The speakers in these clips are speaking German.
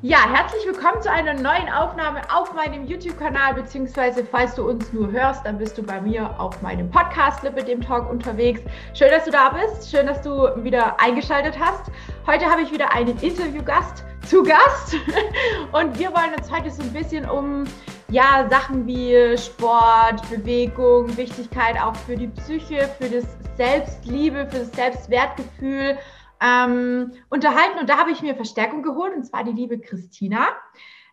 Ja, herzlich willkommen zu einer neuen Aufnahme auf meinem YouTube-Kanal, beziehungsweise falls du uns nur hörst, dann bist du bei mir auf meinem Podcast Lippe dem Talk unterwegs. Schön, dass du da bist, schön, dass du wieder eingeschaltet hast. Heute habe ich wieder einen Interviewgast zu Gast und wir wollen uns heute so ein bisschen um ja, Sachen wie Sport, Bewegung, Wichtigkeit auch für die Psyche, für das Selbstliebe, für das Selbstwertgefühl ähm, unterhalten. Und da habe ich mir Verstärkung geholt, und zwar die liebe Christina.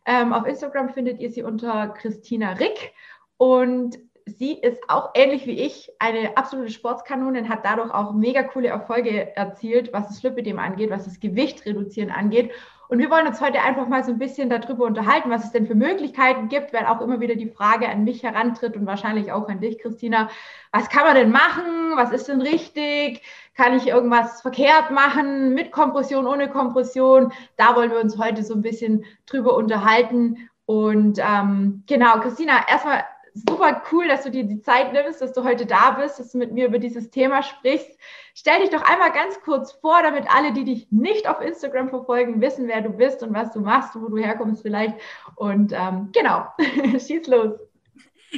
Ähm, auf Instagram findet ihr sie unter Christina Rick. Und sie ist auch ähnlich wie ich eine absolute Sportskanonin, hat dadurch auch mega coole Erfolge erzielt, was das Lipidem angeht, was das Gewicht reduzieren angeht. Und wir wollen uns heute einfach mal so ein bisschen darüber unterhalten, was es denn für Möglichkeiten gibt, weil auch immer wieder die Frage an mich herantritt und wahrscheinlich auch an dich, Christina, was kann man denn machen? Was ist denn richtig? Kann ich irgendwas verkehrt machen mit Kompression, ohne Kompression? Da wollen wir uns heute so ein bisschen drüber unterhalten. Und ähm, genau, Christina, erstmal super cool, dass du dir die Zeit nimmst, dass du heute da bist, dass du mit mir über dieses Thema sprichst. Stell dich doch einmal ganz kurz vor, damit alle, die dich nicht auf Instagram verfolgen, wissen, wer du bist und was du machst, wo du herkommst vielleicht. Und ähm, genau, schieß los.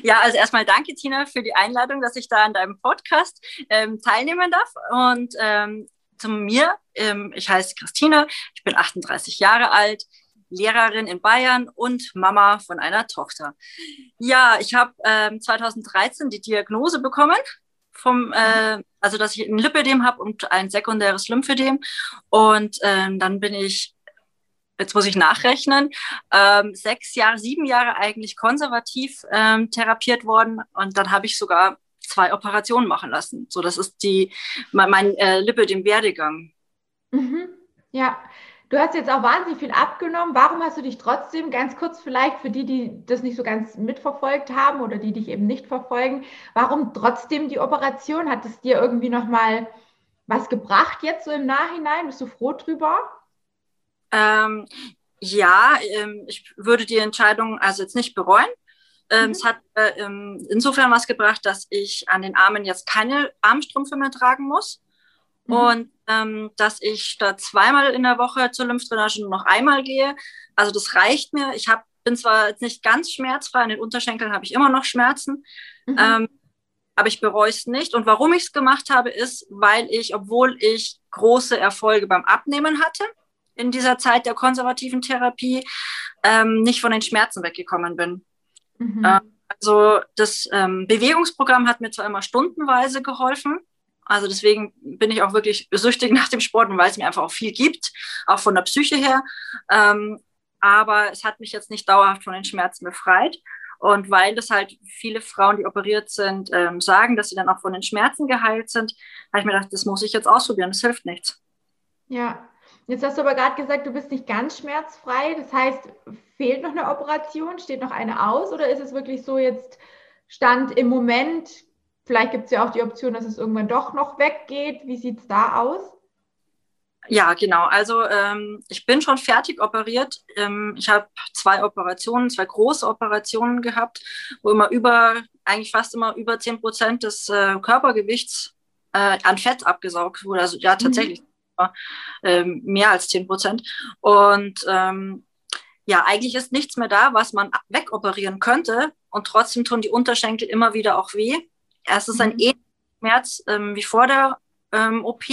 Ja, also erstmal danke, Tina, für die Einladung, dass ich da an deinem Podcast ähm, teilnehmen darf. Und ähm, zu mir, ähm, ich heiße Christine, ich bin 38 Jahre alt, Lehrerin in Bayern und Mama von einer Tochter. Ja, ich habe ähm, 2013 die Diagnose bekommen, vom, äh, also dass ich ein Lipödem habe und ein sekundäres Lymphödem. Und ähm, dann bin ich, jetzt muss ich nachrechnen, ähm, sechs Jahre, sieben Jahre eigentlich konservativ ähm, therapiert worden. Und dann habe ich sogar zwei Operationen machen lassen. So, das ist die, mein, mein äh, Lipödem-Werdegang. Mhm. Ja, Du hast jetzt auch wahnsinnig viel abgenommen. Warum hast du dich trotzdem, ganz kurz vielleicht für die, die das nicht so ganz mitverfolgt haben oder die dich eben nicht verfolgen, warum trotzdem die Operation? Hat es dir irgendwie nochmal was gebracht jetzt so im Nachhinein? Bist du froh drüber? Ähm, ja, ähm, ich würde die Entscheidung also jetzt nicht bereuen. Ähm, mhm. Es hat äh, ähm, insofern was gebracht, dass ich an den Armen jetzt keine Armstrümpfe mehr tragen muss. Mhm. Und dass ich da zweimal in der Woche zur Lymphdrainage nur noch einmal gehe. Also das reicht mir. Ich hab, bin zwar jetzt nicht ganz schmerzfrei, an den Unterschenkeln habe ich immer noch Schmerzen, mhm. ähm, aber ich bereue es nicht. Und warum ich es gemacht habe, ist, weil ich, obwohl ich große Erfolge beim Abnehmen hatte, in dieser Zeit der konservativen Therapie, ähm, nicht von den Schmerzen weggekommen bin. Mhm. Ähm, also das ähm, Bewegungsprogramm hat mir zwar immer stundenweise geholfen, also deswegen bin ich auch wirklich süchtig nach dem Sport und weil es mir einfach auch viel gibt, auch von der Psyche her. Ähm, aber es hat mich jetzt nicht dauerhaft von den Schmerzen befreit. Und weil das halt viele Frauen, die operiert sind, ähm, sagen, dass sie dann auch von den Schmerzen geheilt sind, habe ich mir gedacht, das muss ich jetzt ausprobieren, das hilft nichts. Ja, jetzt hast du aber gerade gesagt, du bist nicht ganz schmerzfrei. Das heißt, fehlt noch eine Operation, steht noch eine aus oder ist es wirklich so jetzt Stand im Moment Vielleicht gibt es ja auch die Option, dass es irgendwann doch noch weggeht. Wie sieht es da aus? Ja, genau. Also ähm, ich bin schon fertig operiert. Ähm, ich habe zwei Operationen, zwei große Operationen gehabt, wo immer über, eigentlich fast immer über 10 Prozent des äh, Körpergewichts äh, an Fett abgesaugt wurde. Also ja, tatsächlich mhm. ähm, mehr als 10 Prozent. Und ähm, ja, eigentlich ist nichts mehr da, was man wegoperieren könnte. Und trotzdem tun die Unterschenkel immer wieder auch weh. Es ist ein mhm. ähnlicher Schmerz ähm, wie vor der ähm, OP.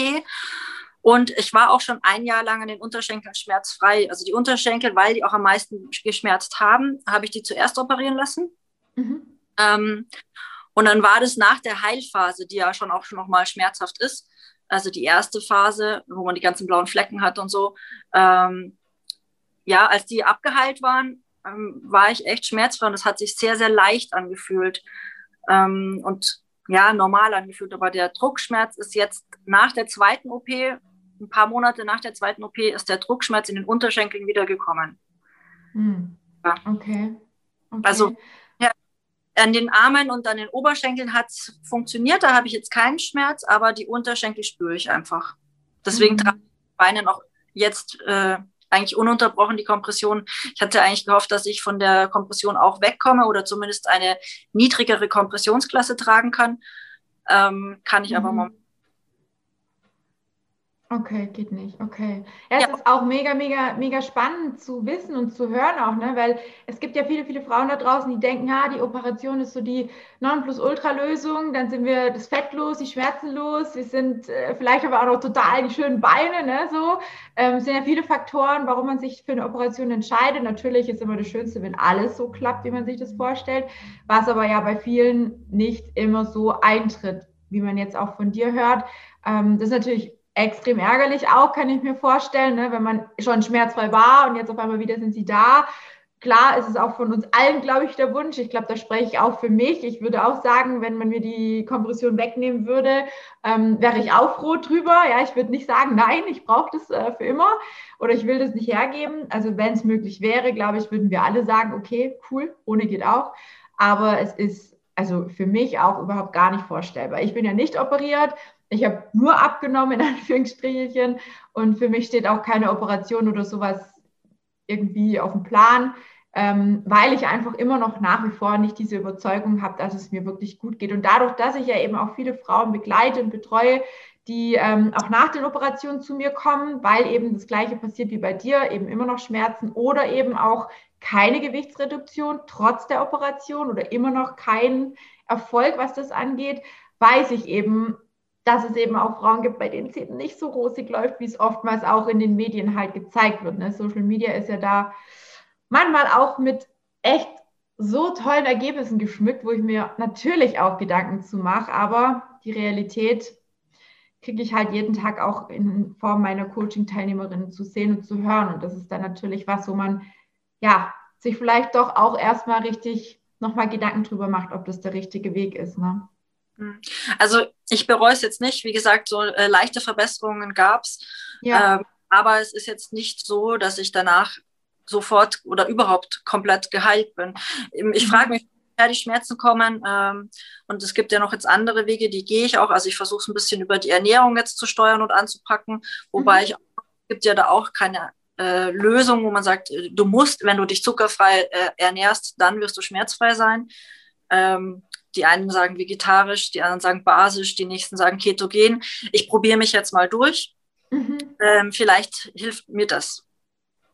Und ich war auch schon ein Jahr lang an den Unterschenkeln schmerzfrei. Also die Unterschenkel, weil die auch am meisten geschmerzt haben, habe ich die zuerst operieren lassen. Mhm. Ähm, und dann war das nach der Heilphase, die ja schon auch schon noch mal schmerzhaft ist. Also die erste Phase, wo man die ganzen blauen Flecken hat und so. Ähm, ja, als die abgeheilt waren, ähm, war ich echt schmerzfrei und das hat sich sehr, sehr leicht angefühlt. Ähm, und ja, normal angefühlt. Aber der Druckschmerz ist jetzt nach der zweiten OP, ein paar Monate nach der zweiten OP, ist der Druckschmerz in den Unterschenkeln wiedergekommen. Hm. Ja. Okay. okay. Also an den Armen und an den Oberschenkeln hat es funktioniert, da habe ich jetzt keinen Schmerz, aber die Unterschenkel spüre ich einfach. Deswegen mhm. trage ich Beine auch jetzt äh, eigentlich ununterbrochen die Kompression. Ich hatte eigentlich gehofft, dass ich von der Kompression auch wegkomme oder zumindest eine niedrigere Kompressionsklasse tragen kann. Ähm, kann ich mhm. aber momentan. Okay, geht nicht. Okay. Ja, es ja. ist auch mega, mega, mega spannend zu wissen und zu hören auch, ne? Weil es gibt ja viele, viele Frauen da draußen, die denken, ja, die Operation ist so die Nonplusultra-Lösung, dann sind wir das Fett los, die Schmerzen los, wir sind äh, vielleicht aber auch noch total die schönen Beine, ne? So. Ähm, es sind ja viele Faktoren, warum man sich für eine Operation entscheidet. Natürlich ist immer das Schönste, wenn alles so klappt, wie man sich das vorstellt, was aber ja bei vielen nicht immer so eintritt, wie man jetzt auch von dir hört. Ähm, das ist natürlich extrem ärgerlich auch, kann ich mir vorstellen, ne? wenn man schon schmerzfrei war und jetzt auf einmal wieder sind sie da. Klar ist es auch von uns allen, glaube ich, der Wunsch. Ich glaube, da spreche ich auch für mich. Ich würde auch sagen, wenn man mir die Kompression wegnehmen würde, ähm, wäre ich auch froh drüber. Ja, ich würde nicht sagen, nein, ich brauche das äh, für immer oder ich will das nicht hergeben. Also wenn es möglich wäre, glaube ich, würden wir alle sagen, okay, cool, ohne geht auch. Aber es ist also für mich auch überhaupt gar nicht vorstellbar. Ich bin ja nicht operiert. Ich habe nur abgenommen, in Anführungsstrichen. Und für mich steht auch keine Operation oder sowas irgendwie auf dem Plan, ähm, weil ich einfach immer noch nach wie vor nicht diese Überzeugung habe, dass es mir wirklich gut geht. Und dadurch, dass ich ja eben auch viele Frauen begleite und betreue, die ähm, auch nach den Operationen zu mir kommen, weil eben das Gleiche passiert wie bei dir, eben immer noch Schmerzen oder eben auch keine Gewichtsreduktion trotz der Operation oder immer noch kein Erfolg, was das angeht, weiß ich eben, dass es eben auch Frauen gibt, bei denen es eben nicht so rosig läuft, wie es oftmals auch in den Medien halt gezeigt wird. Ne? Social Media ist ja da manchmal auch mit echt so tollen Ergebnissen geschmückt, wo ich mir natürlich auch Gedanken zu mache, aber die Realität kriege ich halt jeden Tag auch in Form meiner Coaching-Teilnehmerinnen zu sehen und zu hören. Und das ist dann natürlich was, wo man ja sich vielleicht doch auch erstmal richtig nochmal Gedanken drüber macht, ob das der richtige Weg ist. Ne? Hm. Also ich bereue es jetzt nicht. Wie gesagt, so äh, leichte Verbesserungen gab es. Ja. Ähm, aber es ist jetzt nicht so, dass ich danach sofort oder überhaupt komplett geheilt bin. Ähm, ich mhm. frage mich, woher die Schmerzen kommen. Ähm, und es gibt ja noch jetzt andere Wege, die gehe ich auch. Also ich versuche es ein bisschen über die Ernährung jetzt zu steuern und anzupacken. Wobei mhm. ich gibt ja da auch keine äh, Lösung, wo man sagt, äh, du musst, wenn du dich zuckerfrei äh, ernährst, dann wirst du schmerzfrei sein. Ähm, die einen sagen vegetarisch, die anderen sagen basisch, die nächsten sagen ketogen. Ich probiere mich jetzt mal durch. Mhm. Ähm, vielleicht hilft mir das.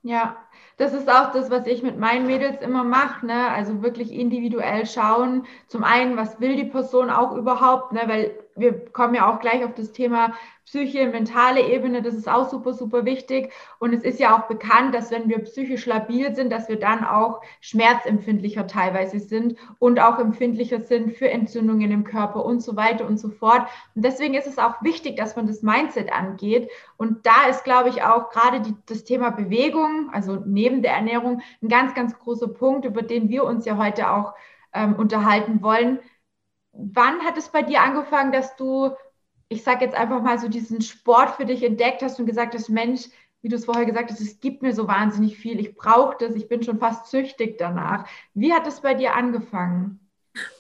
Ja, das ist auch das, was ich mit meinen Mädels immer mache. Ne? Also wirklich individuell schauen. Zum einen, was will die Person auch überhaupt? Ne? Weil wir kommen ja auch gleich auf das Thema Psyche, mentale Ebene, das ist auch super, super wichtig. Und es ist ja auch bekannt, dass wenn wir psychisch labil sind, dass wir dann auch schmerzempfindlicher teilweise sind und auch empfindlicher sind für Entzündungen im Körper und so weiter und so fort. Und deswegen ist es auch wichtig, dass man das Mindset angeht. Und da ist, glaube ich, auch gerade die, das Thema Bewegung, also neben der Ernährung, ein ganz, ganz großer Punkt, über den wir uns ja heute auch ähm, unterhalten wollen. Wann hat es bei dir angefangen, dass du ich sage jetzt einfach mal so diesen Sport für dich entdeckt hast und gesagt hast, Mensch, wie du es vorher gesagt hast, es gibt mir so wahnsinnig viel, ich brauche das, ich bin schon fast süchtig danach. Wie hat es bei dir angefangen?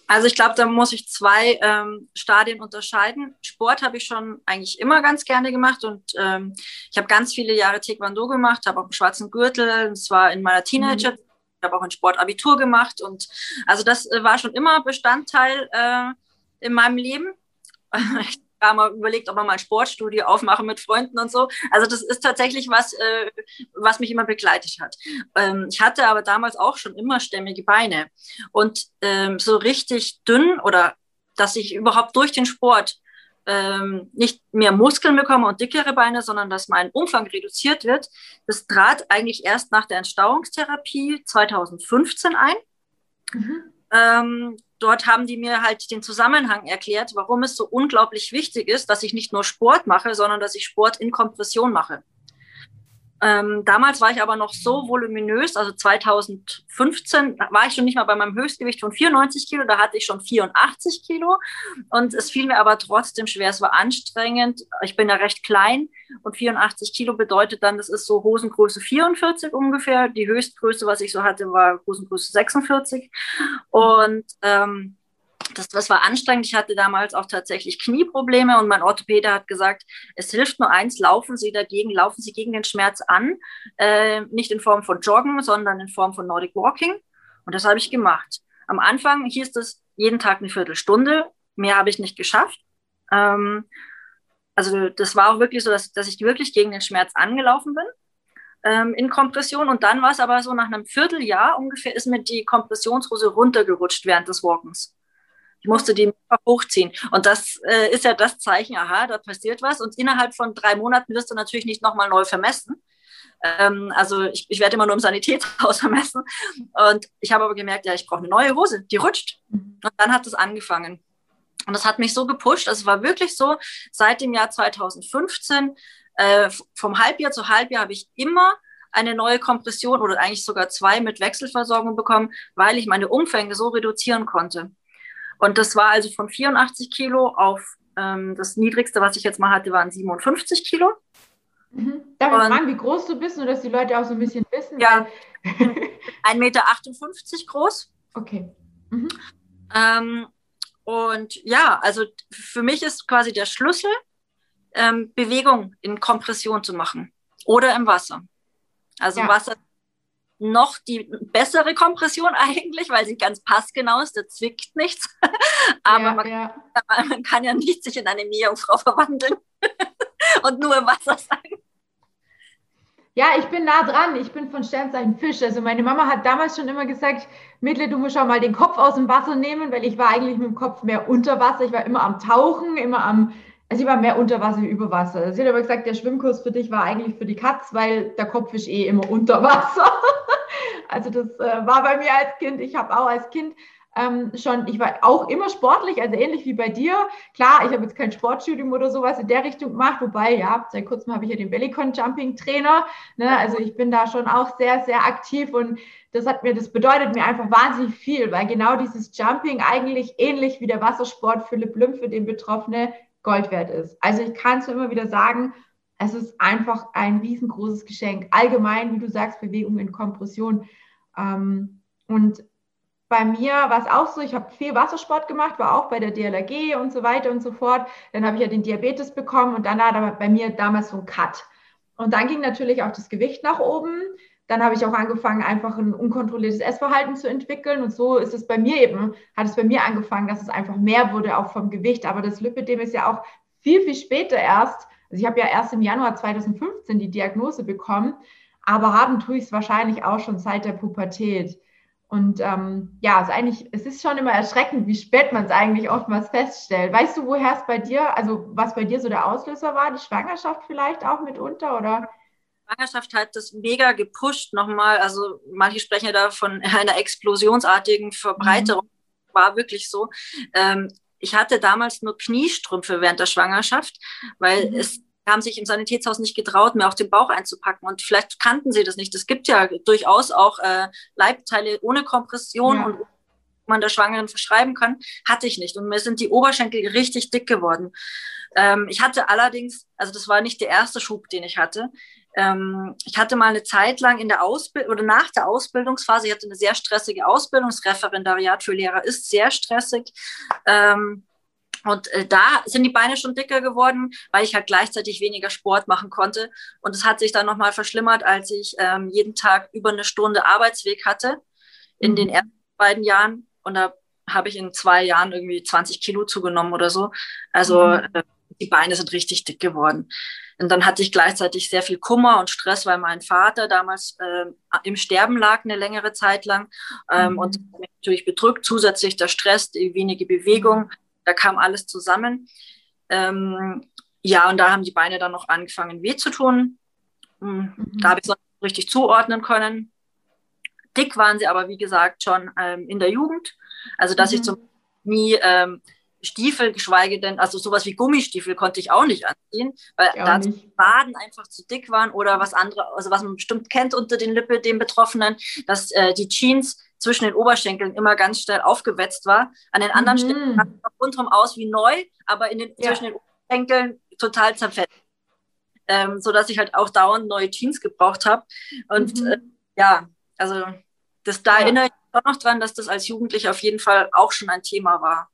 Also ich glaube, da muss ich zwei ähm, Stadien unterscheiden. Sport habe ich schon eigentlich immer ganz gerne gemacht und ähm, ich habe ganz viele Jahre Taekwondo gemacht, habe auch einen schwarzen Gürtel, und zwar in meiner Teenager. Ich habe auch ein Sportabitur gemacht und also das äh, war schon immer Bestandteil äh, in meinem Leben. Ich gar mal überlegt, ob man mal ein Sportstudio aufmachen mit Freunden und so. Also das ist tatsächlich was, äh, was mich immer begleitet hat. Ähm, ich hatte aber damals auch schon immer stämmige Beine und ähm, so richtig dünn oder dass ich überhaupt durch den Sport ähm, nicht mehr Muskeln bekomme und dickere Beine, sondern dass mein Umfang reduziert wird. Das trat eigentlich erst nach der Entstauungstherapie 2015 ein. Mhm. Ähm, dort haben die mir halt den Zusammenhang erklärt, warum es so unglaublich wichtig ist, dass ich nicht nur Sport mache, sondern dass ich Sport in Kompression mache. Ähm, damals war ich aber noch so voluminös, also 2015 war ich schon nicht mal bei meinem Höchstgewicht von 94 Kilo, da hatte ich schon 84 Kilo und es fiel mir aber trotzdem schwer, es war anstrengend. Ich bin ja recht klein und 84 Kilo bedeutet dann, das ist so Hosengröße 44 ungefähr. Die Höchstgröße, was ich so hatte, war Hosengröße 46 und ähm, das, das war anstrengend. Ich hatte damals auch tatsächlich Knieprobleme und mein Orthopäde hat gesagt, es hilft nur eins, laufen Sie dagegen, laufen Sie gegen den Schmerz an, äh, nicht in Form von Joggen, sondern in Form von Nordic Walking. Und das habe ich gemacht. Am Anfang hieß es jeden Tag eine Viertelstunde, mehr habe ich nicht geschafft. Ähm, also das war auch wirklich so, dass, dass ich wirklich gegen den Schmerz angelaufen bin ähm, in Kompression. Und dann war es aber so, nach einem Vierteljahr ungefähr ist mir die Kompressionshose runtergerutscht während des Walkens. Ich musste die hochziehen. Und das äh, ist ja das Zeichen, aha, da passiert was. Und innerhalb von drei Monaten wirst du natürlich nicht nochmal neu vermessen. Ähm, also ich, ich werde immer nur im Sanitätshaus vermessen. Und ich habe aber gemerkt, ja, ich brauche eine neue Hose, die rutscht. Und dann hat es angefangen. Und das hat mich so gepusht. Also es war wirklich so, seit dem Jahr 2015, äh, vom Halbjahr zu Halbjahr habe ich immer eine neue Kompression oder eigentlich sogar zwei mit Wechselversorgung bekommen, weil ich meine Umfänge so reduzieren konnte. Und das war also von 84 Kilo auf ähm, das niedrigste, was ich jetzt mal hatte, waren 57 Kilo. Mhm. Darf ich fragen, wie groß du bist, nur dass die Leute auch so ein bisschen wissen? Ja, 1,58 Meter groß. Okay. Mhm. Ähm, und ja, also für mich ist quasi der Schlüssel, ähm, Bewegung in Kompression zu machen oder im Wasser. Also ja. Wasser noch die bessere Kompression eigentlich, weil sie ganz passgenau ist, da zwickt nichts. Aber ja, man, ja. man, kann ja nicht sich in eine Meerjungfrau verwandeln und nur im Wasser sein. Ja, ich bin nah dran. Ich bin von Sternzeichen Fisch. Also meine Mama hat damals schon immer gesagt, Mädle, du musst auch mal den Kopf aus dem Wasser nehmen, weil ich war eigentlich mit dem Kopf mehr unter Wasser. Ich war immer am Tauchen, immer am, also ich war mehr unter Wasser wie über Wasser. Sie hat aber gesagt, der Schwimmkurs für dich war eigentlich für die Katz, weil der Kopf ist eh immer unter Wasser. also das äh, war bei mir als Kind. Ich habe auch als Kind ähm, schon, ich war auch immer sportlich, also ähnlich wie bei dir. Klar, ich habe jetzt kein Sportstudium oder sowas in der Richtung gemacht, wobei, ja, seit kurzem habe ich ja den Bellycon-Jumping-Trainer. Ne? Also ich bin da schon auch sehr, sehr aktiv und das hat mir, das bedeutet mir einfach wahnsinnig viel, weil genau dieses Jumping eigentlich ähnlich wie der Wassersport Philipp Lüm für den Betroffene Gold wert ist. Also ich kann es immer wieder sagen, es ist einfach ein riesengroßes Geschenk. Allgemein, wie du sagst, Bewegung in Kompression. Ähm, und bei mir war es auch so, ich habe viel Wassersport gemacht, war auch bei der DLRG und so weiter und so fort. Dann habe ich ja den Diabetes bekommen und dann war bei mir damals so ein Cut. Und dann ging natürlich auch das Gewicht nach oben. Dann habe ich auch angefangen, einfach ein unkontrolliertes Essverhalten zu entwickeln. Und so ist es bei mir eben, hat es bei mir angefangen, dass es einfach mehr wurde, auch vom Gewicht. Aber das Lipidem ist ja auch viel, viel später erst. Also ich habe ja erst im Januar 2015 die Diagnose bekommen, aber haben tue ich es wahrscheinlich auch schon seit der Pubertät. Und ähm, ja, es, eigentlich, es ist schon immer erschreckend, wie spät man es eigentlich oftmals feststellt. Weißt du, woher es bei dir, also was bei dir so der Auslöser war? Die Schwangerschaft vielleicht auch mitunter oder? Schwangerschaft hat das mega gepusht nochmal. Also manche sprechen ja da von einer explosionsartigen Verbreiterung. Mhm. War wirklich so. Ähm, ich hatte damals nur Kniestrümpfe während der Schwangerschaft, weil mhm. es haben sich im Sanitätshaus nicht getraut, mir auch den Bauch einzupacken. Und vielleicht kannten sie das nicht. Es gibt ja durchaus auch äh, Leibteile ohne Kompression ja. und man der Schwangeren verschreiben kann, hatte ich nicht. Und mir sind die Oberschenkel richtig dick geworden. Ähm, ich hatte allerdings, also das war nicht der erste Schub, den ich hatte. Ähm, ich hatte mal eine Zeit lang in der Ausbildung oder nach der Ausbildungsphase, ich hatte eine sehr stressige Ausbildung. Das Referendariat für Lehrer ist sehr stressig. Ähm, und äh, da sind die Beine schon dicker geworden, weil ich halt gleichzeitig weniger Sport machen konnte. Und es hat sich dann nochmal verschlimmert, als ich ähm, jeden Tag über eine Stunde Arbeitsweg hatte in mhm. den ersten beiden Jahren. Und da habe ich in zwei Jahren irgendwie 20 Kilo zugenommen oder so. Also mhm. äh, die Beine sind richtig dick geworden. Und dann hatte ich gleichzeitig sehr viel Kummer und Stress, weil mein Vater damals äh, im Sterben lag eine längere Zeit lang. Ähm, mhm. Und natürlich bedrückt, zusätzlich der Stress, die wenige Bewegung. Da kam alles zusammen. Ähm, ja, und da haben die Beine dann noch angefangen weh zu tun. Hm, mhm. Da habe ich es noch richtig zuordnen können. Dick waren sie aber, wie gesagt, schon ähm, in der Jugend. Also, dass mhm. ich zum nie ähm, Stiefel, geschweige denn, also sowas wie Gummistiefel konnte ich auch nicht anziehen, weil da die Baden einfach zu dick waren oder was andere, also was man bestimmt kennt unter den Lippe, den Betroffenen, dass äh, die Jeans zwischen den Oberschenkeln immer ganz schnell aufgewetzt war. An den anderen mhm. Stellen sah es rundherum aus wie neu, aber in den, ja. zwischen den Oberschenkeln total zerfetzt. Ähm, so dass ich halt auch dauernd neue Jeans gebraucht habe. Und mhm. äh, ja, also das, da ja. erinnere ich mich auch noch dran, dass das als Jugendliche auf jeden Fall auch schon ein Thema war.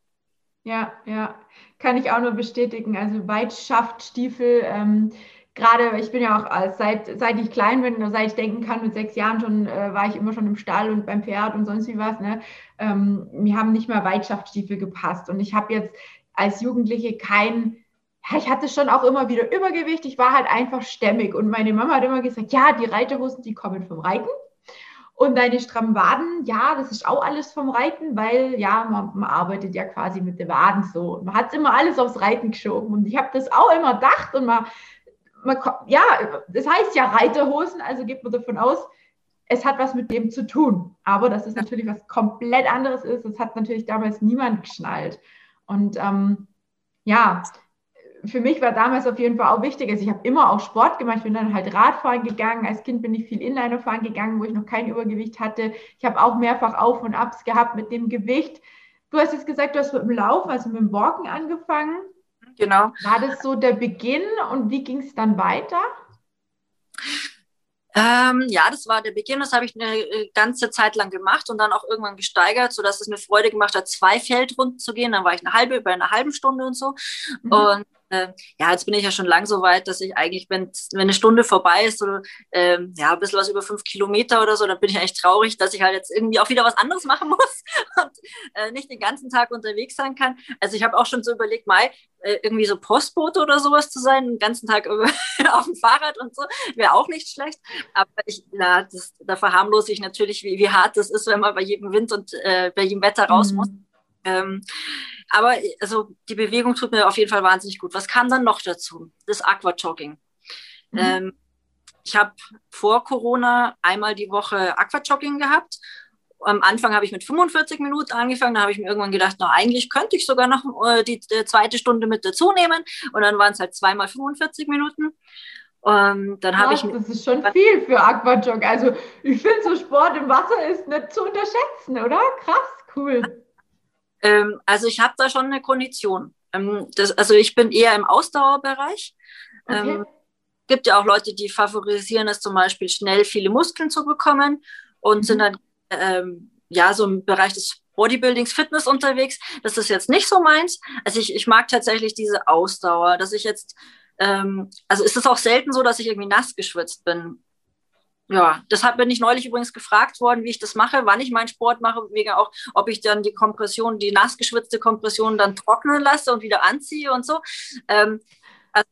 Ja, ja, kann ich auch nur bestätigen. Also Weitschaftstiefel, ähm, gerade, ich bin ja auch seit, seit ich klein bin, seit ich denken kann, mit sechs Jahren schon, äh, war ich immer schon im Stall und beim Pferd und sonst wie was. Ne? Ähm, mir haben nicht mehr Weitschaftsstiefel gepasst. Und ich habe jetzt als Jugendliche kein, ich hatte schon auch immer wieder Übergewicht. Ich war halt einfach stämmig. Und meine Mama hat immer gesagt, ja, die Reiterhosen, die kommen vom Reiten. Und deine strammen Waden, ja, das ist auch alles vom Reiten, weil ja, man, man arbeitet ja quasi mit den Waden so. Man hat immer alles aufs Reiten geschoben. Und ich habe das auch immer gedacht und man, man, ja, das heißt ja Reiterhosen, also geht man davon aus, es hat was mit dem zu tun. Aber dass es natürlich was komplett anderes ist, das hat natürlich damals niemand geschnallt. Und ähm, ja, für mich war damals auf jeden Fall auch wichtig, also ich habe immer auch Sport gemacht, ich bin dann halt Radfahren gegangen, als Kind bin ich viel Inliner fahren gegangen, wo ich noch kein Übergewicht hatte. Ich habe auch mehrfach Auf und Abs gehabt mit dem Gewicht. Du hast jetzt gesagt, du hast mit dem Laufen, also mit dem Walken angefangen. Genau. War das so der Beginn und wie ging es dann weiter? Ähm, ja, das war der Beginn. Das habe ich eine äh, ganze Zeit lang gemacht und dann auch irgendwann gesteigert, sodass es mir Freude gemacht hat, zwei Feldrunden zu gehen. Dann war ich eine halbe, bei einer halben Stunde und so. Mhm. Und äh, ja, jetzt bin ich ja schon lang so weit, dass ich eigentlich, wenn, wenn eine Stunde vorbei ist, so, ähm, ja, ein bisschen was über fünf Kilometer oder so, dann bin ich eigentlich traurig, dass ich halt jetzt irgendwie auch wieder was anderes machen muss und äh, nicht den ganzen Tag unterwegs sein kann. Also ich habe auch schon so überlegt, Mai, äh, irgendwie so Postbote oder sowas zu sein, den ganzen Tag auf dem Fahrrad und so, wäre auch nicht schlecht. Aber ich, na, das, da verharmlose ich natürlich, wie, wie hart das ist, wenn man bei jedem Wind und äh, bei jedem Wetter raus mhm. Ähm, aber also die Bewegung tut mir auf jeden Fall wahnsinnig gut. Was kam dann noch dazu? Das Aquajogging. Mhm. Ähm, ich habe vor Corona einmal die Woche Aquajogging gehabt. Am Anfang habe ich mit 45 Minuten angefangen, da habe ich mir irgendwann gedacht, na eigentlich könnte ich sogar noch äh, die, die, zweite Stunde mit dazu nehmen. Und dann waren es halt zweimal 45 Minuten. Ähm, dann habe ich. Das ist schon viel für Aquajog. Also ich finde so Sport im Wasser ist nicht zu unterschätzen, oder? Krass, cool. Ähm, also ich habe da schon eine Kondition. Ähm, das, also ich bin eher im Ausdauerbereich. Okay. Ähm, gibt ja auch Leute, die favorisieren es zum Beispiel schnell viele Muskeln zu bekommen und mhm. sind dann ähm, ja so im Bereich des Bodybuildings, Fitness unterwegs. Das ist jetzt nicht so meins. Also ich, ich mag tatsächlich diese Ausdauer, dass ich jetzt, ähm, also ist es auch selten so, dass ich irgendwie nass geschwitzt bin ja, deshalb bin ich neulich übrigens gefragt worden, wie ich das mache, wann ich meinen Sport mache, wegen auch, ob ich dann die Kompression, die nass geschwitzte Kompression dann trocknen lasse und wieder anziehe und so. Ähm, also,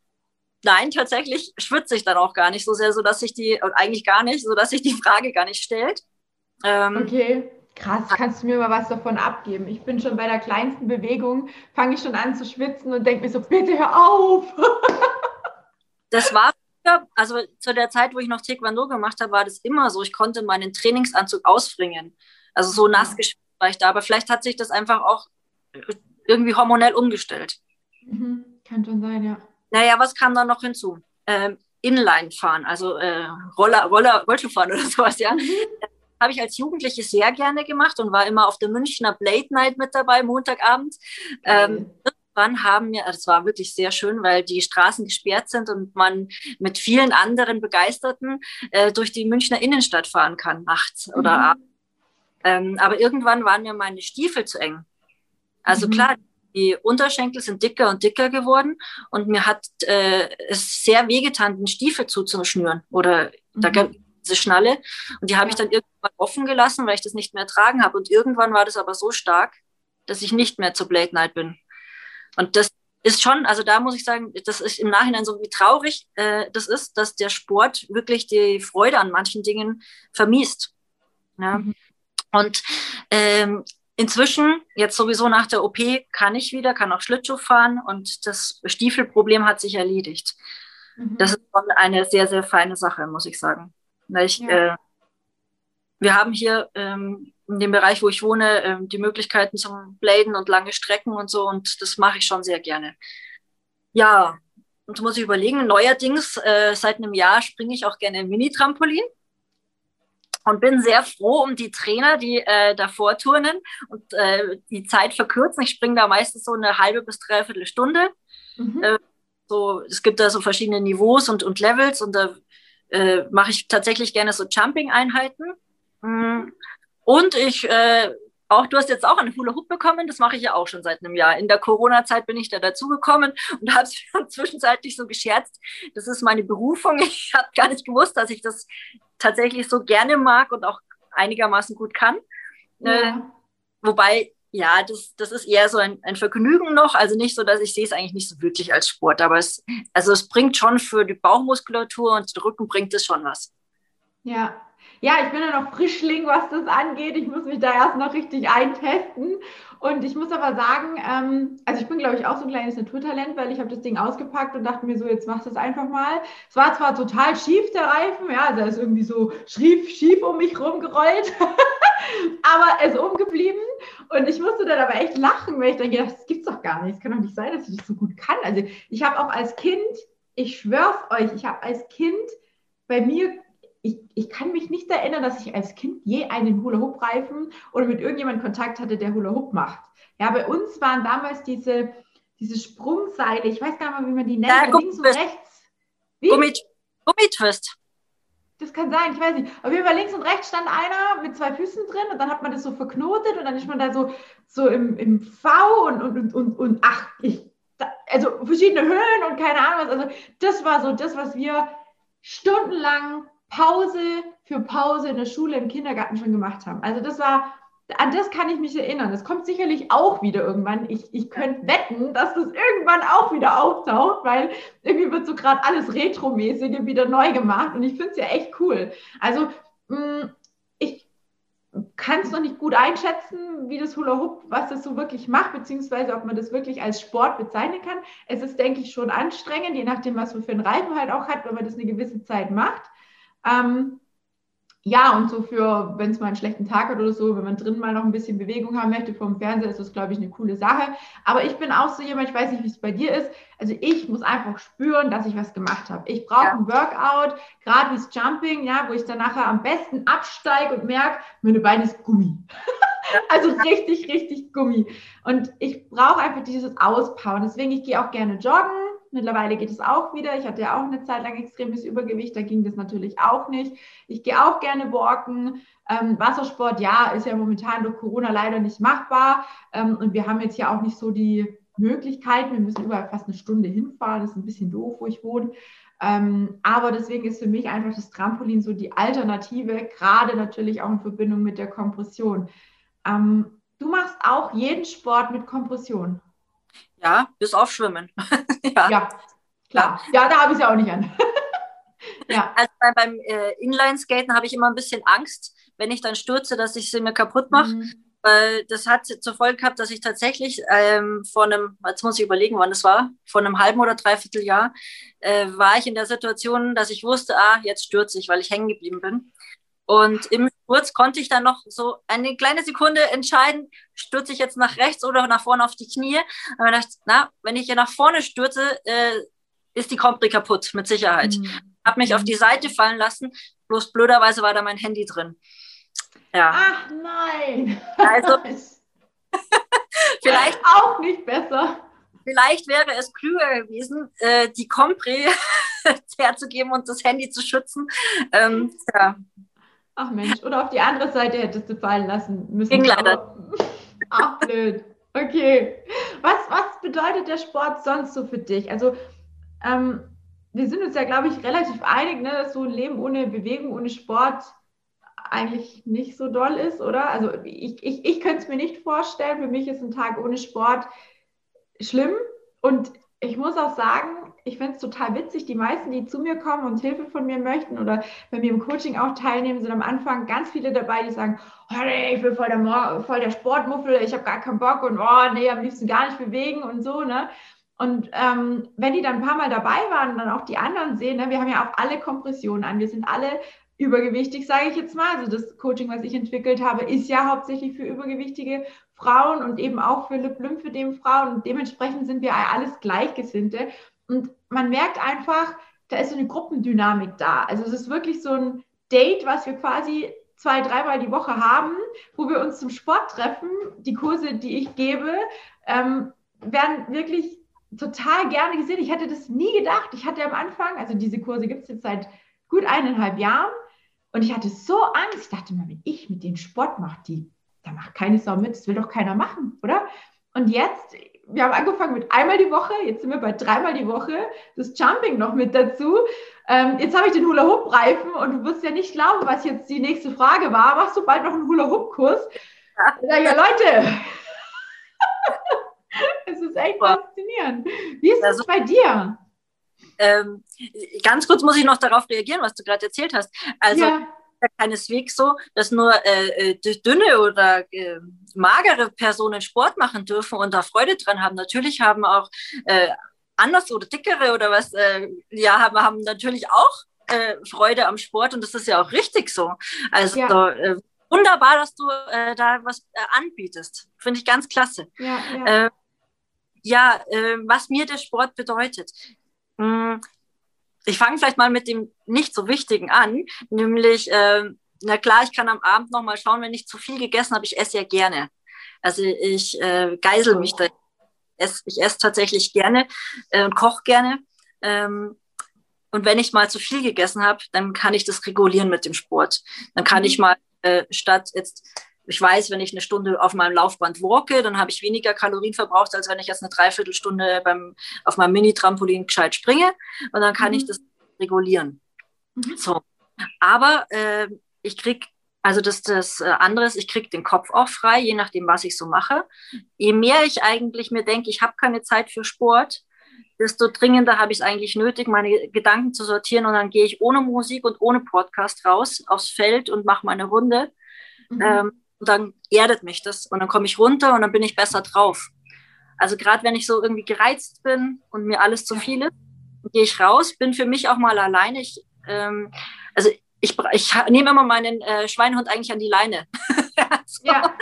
nein, tatsächlich schwitze ich dann auch gar nicht so sehr, sodass sich die, eigentlich gar nicht, sodass sich die Frage gar nicht stellt. Ähm, okay. Krass, kannst du mir mal was davon abgeben? Ich bin schon bei der kleinsten Bewegung, fange ich schon an zu schwitzen und denke mir so, bitte hör auf. das war also zu der Zeit, wo ich noch Taekwondo gemacht habe, war das immer so. Ich konnte meinen Trainingsanzug ausbringen. Also so nass geschwitzt war ich da. Aber vielleicht hat sich das einfach auch irgendwie hormonell umgestellt. Mhm. Kann schon sein, ja. Naja, was kam da noch hinzu? Ähm, Inline fahren, also äh, Roller, Roller, Rollschuhfahren oder sowas, ja. Mhm. Habe ich als Jugendliche sehr gerne gemacht und war immer auf der Münchner Blade Night mit dabei, Montagabend. Ähm, irgendwann haben wir, das war wirklich sehr schön, weil die Straßen gesperrt sind und man mit vielen anderen Begeisterten äh, durch die Münchner Innenstadt fahren kann, nachts mhm. oder abends. Ähm, aber irgendwann waren mir meine Stiefel zu eng. Also mhm. klar, die Unterschenkel sind dicker und dicker geworden und mir hat äh, es sehr wehgetan, den Stiefel zuzuschnüren oder mhm. da gab diese Schnalle und die habe ich dann irgendwann offen gelassen, weil ich das nicht mehr tragen habe und irgendwann war das aber so stark, dass ich nicht mehr zur Blade Night bin. Und das ist schon, also da muss ich sagen, das ist im Nachhinein so, wie traurig äh, das ist, dass der Sport wirklich die Freude an manchen Dingen vermiest. Ja? Mhm. Und ähm, inzwischen, jetzt sowieso nach der OP, kann ich wieder, kann auch Schlittschuh fahren und das Stiefelproblem hat sich erledigt. Mhm. Das ist schon eine sehr, sehr feine Sache, muss ich sagen. Weil ich, ja. äh, wir haben hier ähm, in dem Bereich, wo ich wohne, ähm, die Möglichkeiten zum Bladen und lange Strecken und so. Und das mache ich schon sehr gerne. Ja, und muss ich überlegen, neuerdings, äh, seit einem Jahr springe ich auch gerne Mini-Trampolin und bin sehr froh um die Trainer, die äh, davor turnen und äh, die Zeit verkürzen. Ich springe da meistens so eine halbe bis dreiviertel Stunde. Mhm. Äh, so, es gibt da so verschiedene Niveaus und, und Levels und da äh, mache ich tatsächlich gerne so Jumping-Einheiten. Mhm. Und ich, äh, auch du hast jetzt auch einen Hula Hoop bekommen, das mache ich ja auch schon seit einem Jahr. In der Corona-Zeit bin ich da dazugekommen und habe es zwischenzeitlich so gescherzt, das ist meine Berufung. Ich habe gar nicht gewusst, dass ich das tatsächlich so gerne mag und auch einigermaßen gut kann. Ja. Äh, wobei Ja, das, das ist eher so ein, ein Vergnügen noch. Also nicht so, dass ich sehe es eigentlich nicht so wirklich als Sport, aber es, also es bringt schon für die Bauchmuskulatur und den Rücken bringt es schon was. Ja. Ja, ich bin ja noch Frischling, was das angeht. Ich muss mich da erst noch richtig eintesten. Und ich muss aber sagen, ähm, also ich bin, glaube ich, auch so ein kleines Naturtalent, weil ich habe das Ding ausgepackt und dachte mir so, jetzt machst du es einfach mal. Es war zwar total schief, der Reifen, ja, also er ist irgendwie so schief, schief um mich rumgerollt, aber er ist umgeblieben. Und ich musste dann aber echt lachen, weil ich dachte, das gibt's doch gar nicht. Es kann doch nicht sein, dass ich das so gut kann. Also ich habe auch als Kind, ich schwör's euch, ich habe als Kind bei mir ich, ich kann mich nicht erinnern, dass ich als Kind je einen Hula-Hoop-Reifen oder mit irgendjemandem Kontakt hatte, der Hula-Hoop macht. Ja, bei uns waren damals diese, diese Sprungseile, ich weiß gar nicht mal, wie man die nennt, ja, links und rechts. Wie? Gummit Gummitwist. Das kann sein, ich weiß nicht. Auf jeden Fall links und rechts stand einer mit zwei Füßen drin und dann hat man das so verknotet und dann ist man da so, so im, im V und, und, und, und, und ach, ich, also verschiedene Höhen und keine Ahnung was. Also das war so das, was wir stundenlang Pause für Pause in der Schule, im Kindergarten schon gemacht haben. Also das war, an das kann ich mich erinnern. Das kommt sicherlich auch wieder irgendwann. Ich, ich könnte wetten, dass das irgendwann auch wieder auftaucht, weil irgendwie wird so gerade alles Retromäßige wieder neu gemacht und ich finde es ja echt cool. Also mm, ich kann es noch nicht gut einschätzen, wie das Hula Hoop, was das so wirklich macht, beziehungsweise ob man das wirklich als Sport bezeichnen kann. Es ist, denke ich, schon anstrengend, je nachdem, was man für einen Reifen halt auch hat, wenn man das eine gewisse Zeit macht. Ähm, ja, und so für, wenn es mal einen schlechten Tag hat oder so, wenn man drin mal noch ein bisschen Bewegung haben möchte vom Fernseher, ist das, glaube ich, eine coole Sache. Aber ich bin auch so jemand, ich weiß nicht, wie es bei dir ist. Also ich muss einfach spüren, dass ich was gemacht habe. Ich brauche ja. ein Workout, gerade wie das Jumping, ja, wo ich dann nachher am besten absteige und merke, meine Beine ist Gummi. also richtig, richtig Gummi. Und ich brauche einfach dieses Auspowern. Deswegen, ich gehe auch gerne joggen Mittlerweile geht es auch wieder. Ich hatte ja auch eine Zeit lang extremes Übergewicht, da ging das natürlich auch nicht. Ich gehe auch gerne walken. Ähm, Wassersport, ja, ist ja momentan durch Corona leider nicht machbar. Ähm, und wir haben jetzt ja auch nicht so die Möglichkeiten. Wir müssen überall fast eine Stunde hinfahren. Das ist ein bisschen doof, wo ich wohne. Ähm, aber deswegen ist für mich einfach das Trampolin so die Alternative, gerade natürlich auch in Verbindung mit der Kompression. Ähm, du machst auch jeden Sport mit Kompression. Ja, bis auf Schwimmen. ja. ja. klar. Ja, da habe ich es ja auch nicht an. ja. Also beim äh, Inline-Skaten habe ich immer ein bisschen Angst, wenn ich dann stürze, dass ich sie mir kaputt mache. Mhm. Weil das hat zur Folge gehabt, dass ich tatsächlich ähm, vor einem, jetzt muss ich überlegen, wann das war, vor einem halben oder dreiviertel Jahr, äh, war ich in der Situation, dass ich wusste, ah, jetzt stürze ich, weil ich hängen geblieben bin. Und im Sturz konnte ich dann noch so eine kleine Sekunde entscheiden, stürze ich jetzt nach rechts oder nach vorne auf die Knie. Aber dachte, na, wenn ich hier nach vorne stürze, äh, ist die Compri kaputt, mit Sicherheit. Mhm. Habe mich auf die Seite fallen lassen, bloß blöderweise war da mein Handy drin. Ja. Ach nein. Also vielleicht auch nicht besser. Vielleicht wäre es klüger gewesen, äh, die Compri herzugeben und das Handy zu schützen. Ähm, ja. Ach Mensch, oder auf die andere Seite hättest du fallen lassen müssen. Ging leider. Ach, blöd. Okay. Was, was bedeutet der Sport sonst so für dich? Also, ähm, wir sind uns ja, glaube ich, relativ einig, ne, dass so ein Leben ohne Bewegung, ohne Sport eigentlich nicht so doll ist, oder? Also, ich, ich, ich könnte es mir nicht vorstellen. Für mich ist ein Tag ohne Sport schlimm. Und ich muss auch sagen, ich finde es total witzig. Die meisten, die zu mir kommen und Hilfe von mir möchten oder bei mir im Coaching auch teilnehmen, sind am Anfang ganz viele dabei, die sagen, oh nee, ich bin voll der, voll der Sportmuffel, ich habe gar keinen Bock und oh nee, am liebsten gar nicht bewegen und so, ne? Und ähm, wenn die dann ein paar Mal dabei waren und dann auch die anderen sehen, ne, wir haben ja auch alle Kompressionen an, wir sind alle übergewichtig, sage ich jetzt mal. Also das Coaching, was ich entwickelt habe, ist ja hauptsächlich für übergewichtige Frauen und eben auch für Lymphödem-Frauen. Und dementsprechend sind wir alles Gleichgesinnte. Und man merkt einfach, da ist so eine Gruppendynamik da. Also es ist wirklich so ein Date, was wir quasi zwei, dreimal die Woche haben, wo wir uns zum Sport treffen. Die Kurse, die ich gebe, ähm, werden wirklich total gerne gesehen. Ich hätte das nie gedacht. Ich hatte am Anfang, also diese Kurse gibt es jetzt seit gut eineinhalb Jahren, und ich hatte so Angst. Ich dachte mal, wenn ich mit denen Sport mache, die, da macht keine Sau mit, das will doch keiner machen, oder? Und jetzt, wir haben angefangen mit einmal die Woche, jetzt sind wir bei dreimal die Woche, das Jumping noch mit dazu. Ähm, jetzt habe ich den Hula-Hoop-Reifen und du wirst ja nicht glauben, was jetzt die nächste Frage war. Machst du bald noch einen Hula-Hoop-Kurs? Ja. ja, Leute, Das ist echt faszinierend. Wie ist es bei dir? Ähm, ganz kurz muss ich noch darauf reagieren, was du gerade erzählt hast. Also ja. Keineswegs so, dass nur äh, äh dünne oder äh, magere Personen Sport machen dürfen und da Freude dran haben. Natürlich haben auch äh, anders oder dickere oder was, äh, ja, haben, haben natürlich auch äh, Freude am Sport und das ist ja auch richtig so. Also ja. äh, wunderbar, dass du äh, da was äh, anbietest. Finde ich ganz klasse. Ja, ja. Äh, ja äh, was mir der Sport bedeutet. Hm, ich fange vielleicht mal mit dem nicht so wichtigen an, nämlich, äh, na klar, ich kann am Abend noch mal schauen, wenn ich zu viel gegessen habe. Ich esse ja gerne. Also ich äh, geisel mich da. Ich esse tatsächlich gerne äh, und koche gerne. Ähm, und wenn ich mal zu viel gegessen habe, dann kann ich das regulieren mit dem Sport. Dann kann ich mhm. mal äh, statt jetzt, ich weiß, wenn ich eine Stunde auf meinem Laufband walke, dann habe ich weniger Kalorien verbraucht, als wenn ich jetzt eine Dreiviertelstunde beim, auf meinem Mini-Trampolin gescheit springe. Und dann kann mhm. ich das regulieren. Mhm. So. Aber äh, ich kriege also das, das äh, andere ist, ich kriege den Kopf auch frei, je nachdem, was ich so mache. Je mehr ich eigentlich mir denke, ich habe keine Zeit für Sport, desto dringender habe ich es eigentlich nötig, meine Gedanken zu sortieren. Und dann gehe ich ohne Musik und ohne Podcast raus aufs Feld und mache meine Runde. Mhm. Ähm, und dann erdet mich das und dann komme ich runter und dann bin ich besser drauf. Also gerade wenn ich so irgendwie gereizt bin und mir alles zu viel ist, gehe ich raus, bin für mich auch mal alleine. Ich, ähm, also ich, ich nehme immer meinen äh, Schweinehund eigentlich an die Leine. so. Ja,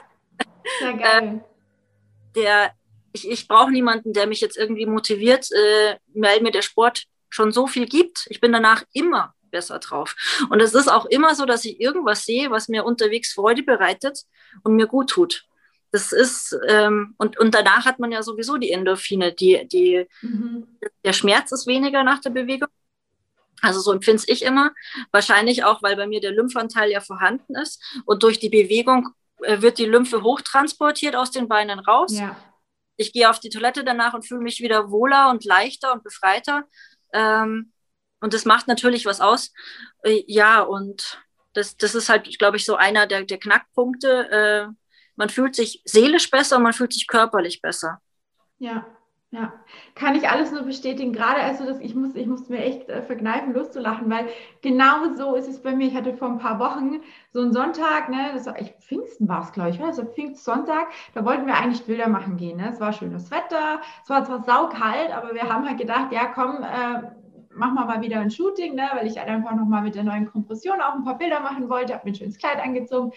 sehr geil. Äh, der, ich, ich brauche niemanden, der mich jetzt irgendwie motiviert, äh, weil mir der Sport schon so viel gibt. Ich bin danach immer besser drauf. Und es ist auch immer so, dass ich irgendwas sehe, was mir unterwegs Freude bereitet und mir gut tut. Das ist, ähm, und, und danach hat man ja sowieso die Endorphine, die, die, mhm. der Schmerz ist weniger nach der Bewegung. Also so empfinde ich immer. Wahrscheinlich auch, weil bei mir der Lymphanteil ja vorhanden ist. Und durch die Bewegung äh, wird die Lymphe hochtransportiert aus den Beinen raus. Ja ich gehe auf die Toilette danach und fühle mich wieder wohler und leichter und befreiter. Ähm, und das macht natürlich was aus. Äh, ja, und das, das ist halt, glaube ich, so einer der, der Knackpunkte. Äh, man fühlt sich seelisch besser und man fühlt sich körperlich besser. Ja, ja, kann ich alles nur bestätigen. Gerade also das, ich muss, ich muss mir echt äh, verkneifen, loszulachen, weil genau so ist es bei mir. Ich hatte vor ein paar Wochen so einen Sonntag, ne, das war, ich, Pfingsten war es, glaube ich, also Pfingstsonntag, da wollten wir eigentlich Bilder machen gehen. Ne? Es war schönes Wetter, es war zwar saukalt, aber wir haben halt gedacht, ja komm, äh, machen wir mal wieder ein Shooting, ne, weil ich halt einfach nochmal mit der neuen Kompression auch ein paar Bilder machen wollte, habe mir ein schönes Kleid angezogen.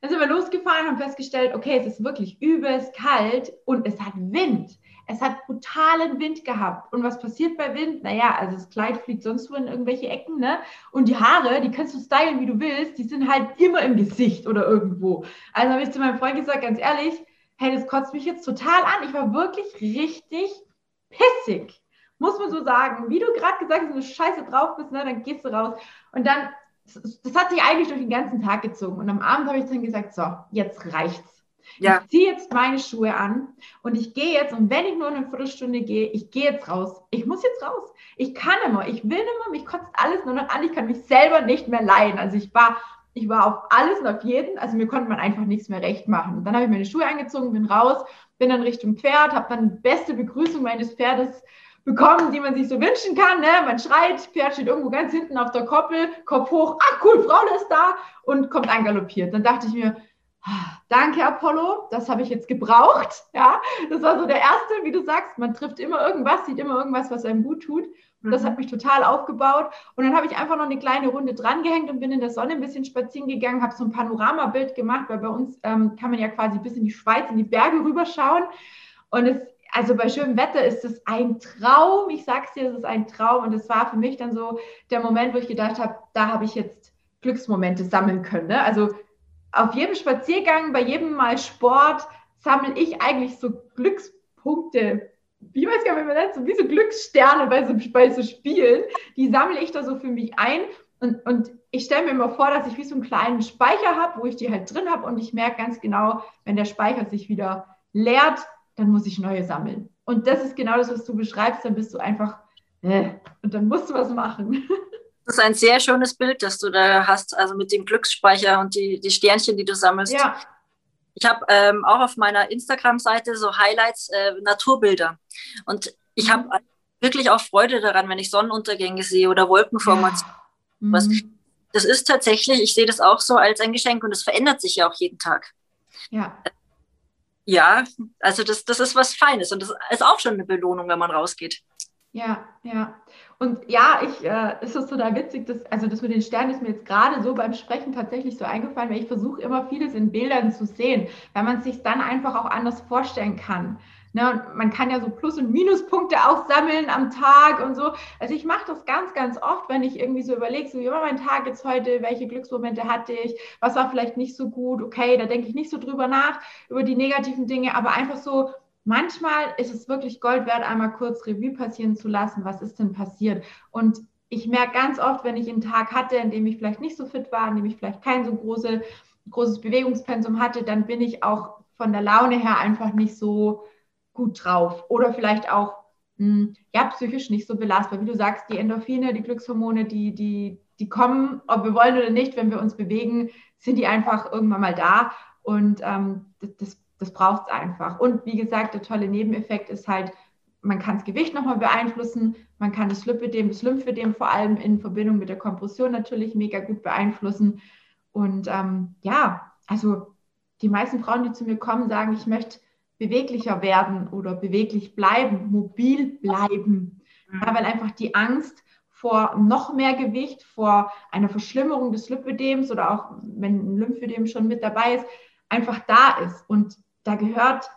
Dann sind wir losgefahren und festgestellt, okay, es ist wirklich übelst kalt und es hat Wind. Es hat brutalen Wind gehabt. Und was passiert bei Wind? Naja, also das Kleid fliegt sonst wo in irgendwelche Ecken, ne? Und die Haare, die kannst du stylen, wie du willst, die sind halt immer im Gesicht oder irgendwo. Also habe ich zu meinem Freund gesagt, ganz ehrlich, hey, das kotzt mich jetzt total an. Ich war wirklich richtig pissig. Muss man so sagen. Wie du gerade gesagt hast, wenn du scheiße drauf bist, ne, dann gehst du raus. Und dann, das hat sich eigentlich durch den ganzen Tag gezogen. Und am Abend habe ich dann gesagt, so, jetzt reicht's. Ja. Ich ziehe jetzt meine Schuhe an und ich gehe jetzt, und wenn ich nur eine Viertelstunde gehe, ich gehe jetzt raus. Ich muss jetzt raus. Ich kann immer, ich will immer, mich kotzt alles nur noch an. Ich kann mich selber nicht mehr leiden. Also ich war, ich war auf alles und auf jeden, also mir konnte man einfach nichts mehr recht machen. Und dann habe ich meine Schuhe angezogen, bin raus, bin dann Richtung Pferd, habe dann die beste Begrüßung meines Pferdes bekommen, die man sich so wünschen kann. Ne? Man schreit, Pferd steht irgendwo ganz hinten auf der Koppel, Kopf hoch, ach cool, Frau ist da und kommt angaloppiert. Dann dachte ich mir, Danke, Apollo, das habe ich jetzt gebraucht. Ja, das war so der erste, wie du sagst, man trifft immer irgendwas, sieht immer irgendwas, was einem gut tut. Und das mhm. hat mich total aufgebaut. Und dann habe ich einfach noch eine kleine Runde drangehängt und bin in der Sonne ein bisschen spazieren gegangen, habe so ein Panoramabild gemacht, weil bei uns ähm, kann man ja quasi bis in die Schweiz, in die Berge rüberschauen. Und es, also bei schönem Wetter ist es ein Traum. Ich sag's dir, es ist ein Traum. Und es war für mich dann so der Moment, wo ich gedacht habe, da habe ich jetzt Glücksmomente sammeln können. Ne? Also auf jedem Spaziergang, bei jedem Mal Sport sammle ich eigentlich so Glückspunkte. Wie weiß gar nicht, wie man nennt, so wie so Glückssterne bei so, bei so Spielen. Die sammle ich da so für mich ein. Und, und ich stelle mir immer vor, dass ich wie so einen kleinen Speicher habe, wo ich die halt drin habe. Und ich merke ganz genau, wenn der Speicher sich wieder leert, dann muss ich neue sammeln. Und das ist genau das, was du beschreibst. Dann bist du einfach, äh, und dann musst du was machen. Das ist ein sehr schönes Bild, das du da hast, also mit dem Glücksspeicher und die, die Sternchen, die du sammelst. Ja. ich habe ähm, auch auf meiner Instagram-Seite so Highlights, äh, Naturbilder. Und ich habe mhm. wirklich auch Freude daran, wenn ich Sonnenuntergänge sehe oder Wolkenformationen. Ja. Mhm. Das ist tatsächlich, ich sehe das auch so als ein Geschenk und es verändert sich ja auch jeden Tag. Ja. Ja, also das, das ist was Feines und das ist auch schon eine Belohnung, wenn man rausgeht. Ja, ja. Und ja, ich, äh, es ist total witzig, dass, also das mit den Sternen ist mir jetzt gerade so beim Sprechen tatsächlich so eingefallen, weil ich versuche immer vieles in Bildern zu sehen, weil man es sich dann einfach auch anders vorstellen kann. Ne, man kann ja so Plus- und Minuspunkte auch sammeln am Tag und so. Also ich mache das ganz, ganz oft, wenn ich irgendwie so überlege, so wie war mein Tag jetzt heute, welche Glücksmomente hatte ich, was war vielleicht nicht so gut, okay, da denke ich nicht so drüber nach, über die negativen Dinge, aber einfach so, manchmal ist es wirklich Gold wert, einmal kurz Revue passieren zu lassen, was ist denn passiert. Und ich merke ganz oft, wenn ich einen Tag hatte, in dem ich vielleicht nicht so fit war, in dem ich vielleicht kein so große, großes Bewegungspensum hatte, dann bin ich auch von der Laune her einfach nicht so gut drauf oder vielleicht auch hm, ja, psychisch nicht so belastbar. Wie du sagst, die Endorphine, die Glückshormone, die, die, die kommen, ob wir wollen oder nicht, wenn wir uns bewegen, sind die einfach irgendwann mal da und ähm, das, das, das braucht es einfach. Und wie gesagt, der tolle Nebeneffekt ist halt, man kann das Gewicht nochmal beeinflussen, man kann das Lymphödem, das Lymphödem vor allem in Verbindung mit der Kompression natürlich mega gut beeinflussen. Und ähm, ja, also die meisten Frauen, die zu mir kommen, sagen, ich möchte beweglicher werden oder beweglich bleiben, mobil bleiben. Mhm. Ja, weil einfach die Angst vor noch mehr Gewicht, vor einer Verschlimmerung des Lymphödems oder auch wenn ein Lymphödem schon mit dabei ist, einfach da ist. Und da gehört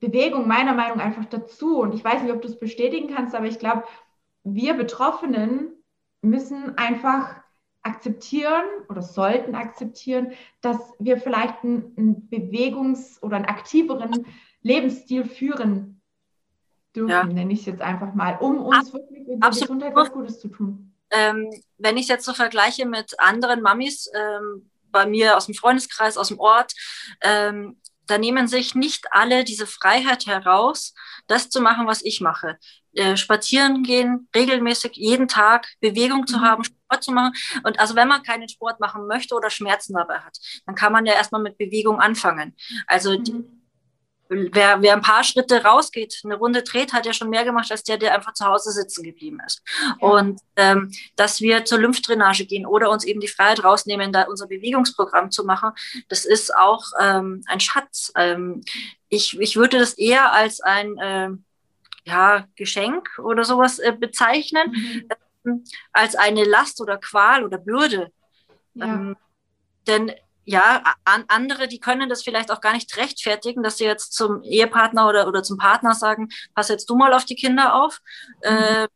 Bewegung meiner Meinung nach einfach dazu. Und ich weiß nicht, ob du es bestätigen kannst, aber ich glaube, wir Betroffenen müssen einfach akzeptieren oder sollten akzeptieren, dass wir vielleicht einen, Bewegungs- oder einen aktiveren Lebensstil führen dürfen, ja. nenne ich es jetzt einfach mal, um uns Ab, wirklich in der Gesundheit was Gutes zu tun. Ähm, wenn ich es jetzt so vergleiche mit anderen Mamis ähm, bei mir aus dem Freundeskreis, aus dem Ort, ähm, da nehmen sich nicht alle diese Freiheit heraus, das zu machen, was ich mache. Äh, spazieren gehen, regelmäßig jeden Tag Bewegung zu mhm. haben, Sport zu machen. Und also wenn man keinen Sport machen möchte oder Schmerzen dabei hat, dann kann man ja erstmal mit Bewegung anfangen. Also mhm. die, wer, wer ein paar Schritte rausgeht, eine Runde dreht, hat ja schon mehr gemacht als der, der einfach zu Hause sitzen geblieben ist. Ja. Und ähm, dass wir zur Lymphdrainage gehen oder uns eben die Freiheit rausnehmen, da unser Bewegungsprogramm zu machen, das ist auch ähm, ein Schatz. Ähm, ich, ich würde das eher als ein äh, ja, Geschenk oder sowas äh, bezeichnen, mhm. Als eine Last oder Qual oder Bürde. Ja. Ähm, denn ja, an, andere, die können das vielleicht auch gar nicht rechtfertigen, dass sie jetzt zum Ehepartner oder, oder zum Partner sagen, pass jetzt du mal auf die Kinder auf. Mhm. Äh,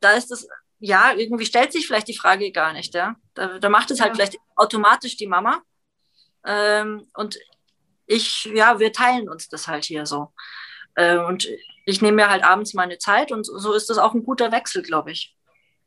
da ist das, ja, irgendwie stellt sich vielleicht die Frage gar nicht, ja. Da, da macht es halt ja. vielleicht automatisch die Mama. Ähm, und ich, ja, wir teilen uns das halt hier so. Äh, und ich nehme mir halt abends meine Zeit und so ist das auch ein guter Wechsel, glaube ich.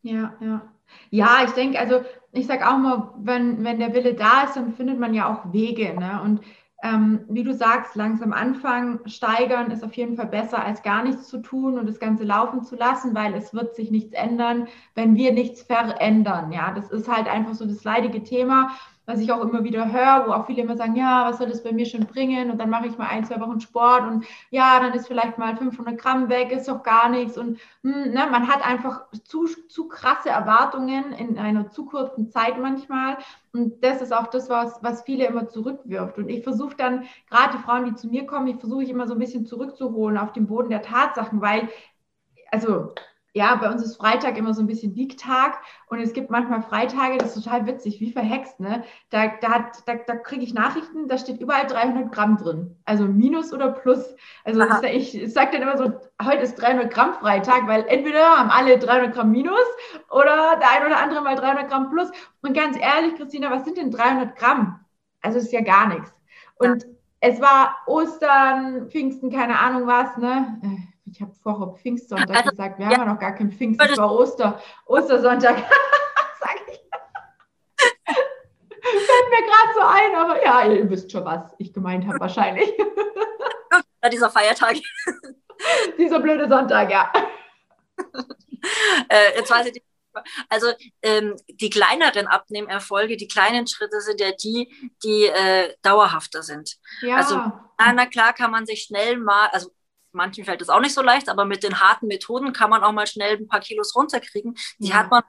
Ja, ja. Ja, ich denke, also ich sage auch mal, wenn, wenn der Wille da ist, dann findet man ja auch Wege. Ne? Und ähm, wie du sagst, langsam anfangen, steigern ist auf jeden Fall besser, als gar nichts zu tun und das Ganze laufen zu lassen, weil es wird sich nichts ändern, wenn wir nichts verändern. Ja, das ist halt einfach so das leidige Thema was ich auch immer wieder höre, wo auch viele immer sagen, ja, was soll das bei mir schon bringen? Und dann mache ich mal ein, zwei Wochen Sport und ja, dann ist vielleicht mal 500 Gramm weg, ist doch gar nichts. Und hm, ne, man hat einfach zu, zu krasse Erwartungen in einer zu kurzen Zeit manchmal. Und das ist auch das, was, was viele immer zurückwirft. Und ich versuche dann, gerade die Frauen, die zu mir kommen, ich versuche ich immer so ein bisschen zurückzuholen auf den Boden der Tatsachen, weil, also ja, bei uns ist Freitag immer so ein bisschen Wiegtag und es gibt manchmal Freitage, das ist total witzig, wie verhext, ne? Da, da, da, da kriege ich Nachrichten, da steht überall 300 Gramm drin, also Minus oder Plus. Also das, ich, ich sage dann immer so, heute ist 300 Gramm Freitag, weil entweder haben alle 300 Gramm Minus oder der ein oder andere mal 300 Gramm Plus. Und ganz ehrlich, Christina, was sind denn 300 Gramm? Also ist ja gar nichts. Und ja. es war Ostern, Pfingsten, keine Ahnung was, ne? Ich habe vorher Pfingstsonntag also, gesagt, wir ja. haben ja noch gar keinen Pfingst, es war Oster, Ostersonntag. Sag ich. Fällt mir gerade so ein, aber ja, ihr wisst schon, was ich gemeint habe wahrscheinlich. Ja, dieser Feiertag. dieser blöde Sonntag, ja. Äh, jetzt weiß ich, Also ähm, die kleineren Abnehmerfolge, die kleinen Schritte sind ja die, die äh, dauerhafter sind. Ja. Also na klar kann man sich schnell mal, also manchen fällt es auch nicht so leicht, aber mit den harten Methoden kann man auch mal schnell ein paar Kilos runterkriegen. Die ja. hat man,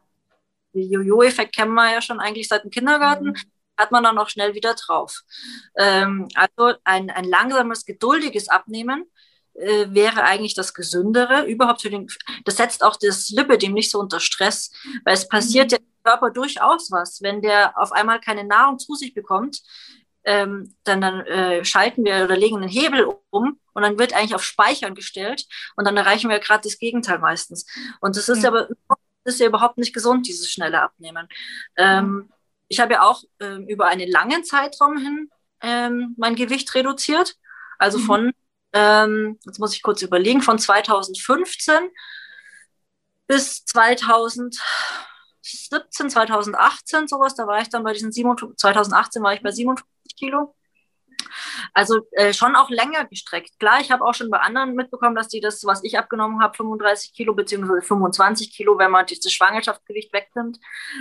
den Jojo-Effekt kennen wir ja schon eigentlich seit dem Kindergarten. Mhm hat man dann auch schnell wieder drauf. Ähm, also ein, ein langsames, geduldiges Abnehmen äh, wäre eigentlich das Gesündere. Überhaupt für den, das setzt auch das Lipidem nicht so unter Stress, weil es passiert mhm. dem Körper durchaus was. Wenn der auf einmal keine Nahrung zu sich bekommt, ähm, dann, dann äh, schalten wir oder legen einen Hebel um und dann wird eigentlich auf Speichern gestellt und dann erreichen wir gerade das Gegenteil meistens. Und das ist ja. aber das ist ja überhaupt nicht gesund, dieses schnelle Abnehmen. Ähm, ich habe ja auch ähm, über einen langen Zeitraum hin ähm, mein Gewicht reduziert. Also mhm. von, ähm, jetzt muss ich kurz überlegen, von 2015 bis 2017, 2018 sowas, da war ich dann bei diesen 27, 2018 war ich bei 57 Kilo. Also äh, schon auch länger gestreckt. Klar, ich habe auch schon bei anderen mitbekommen, dass die das, was ich abgenommen habe, 35 Kilo beziehungsweise 25 Kilo, wenn man das Schwangerschaftsgewicht wegnimmt,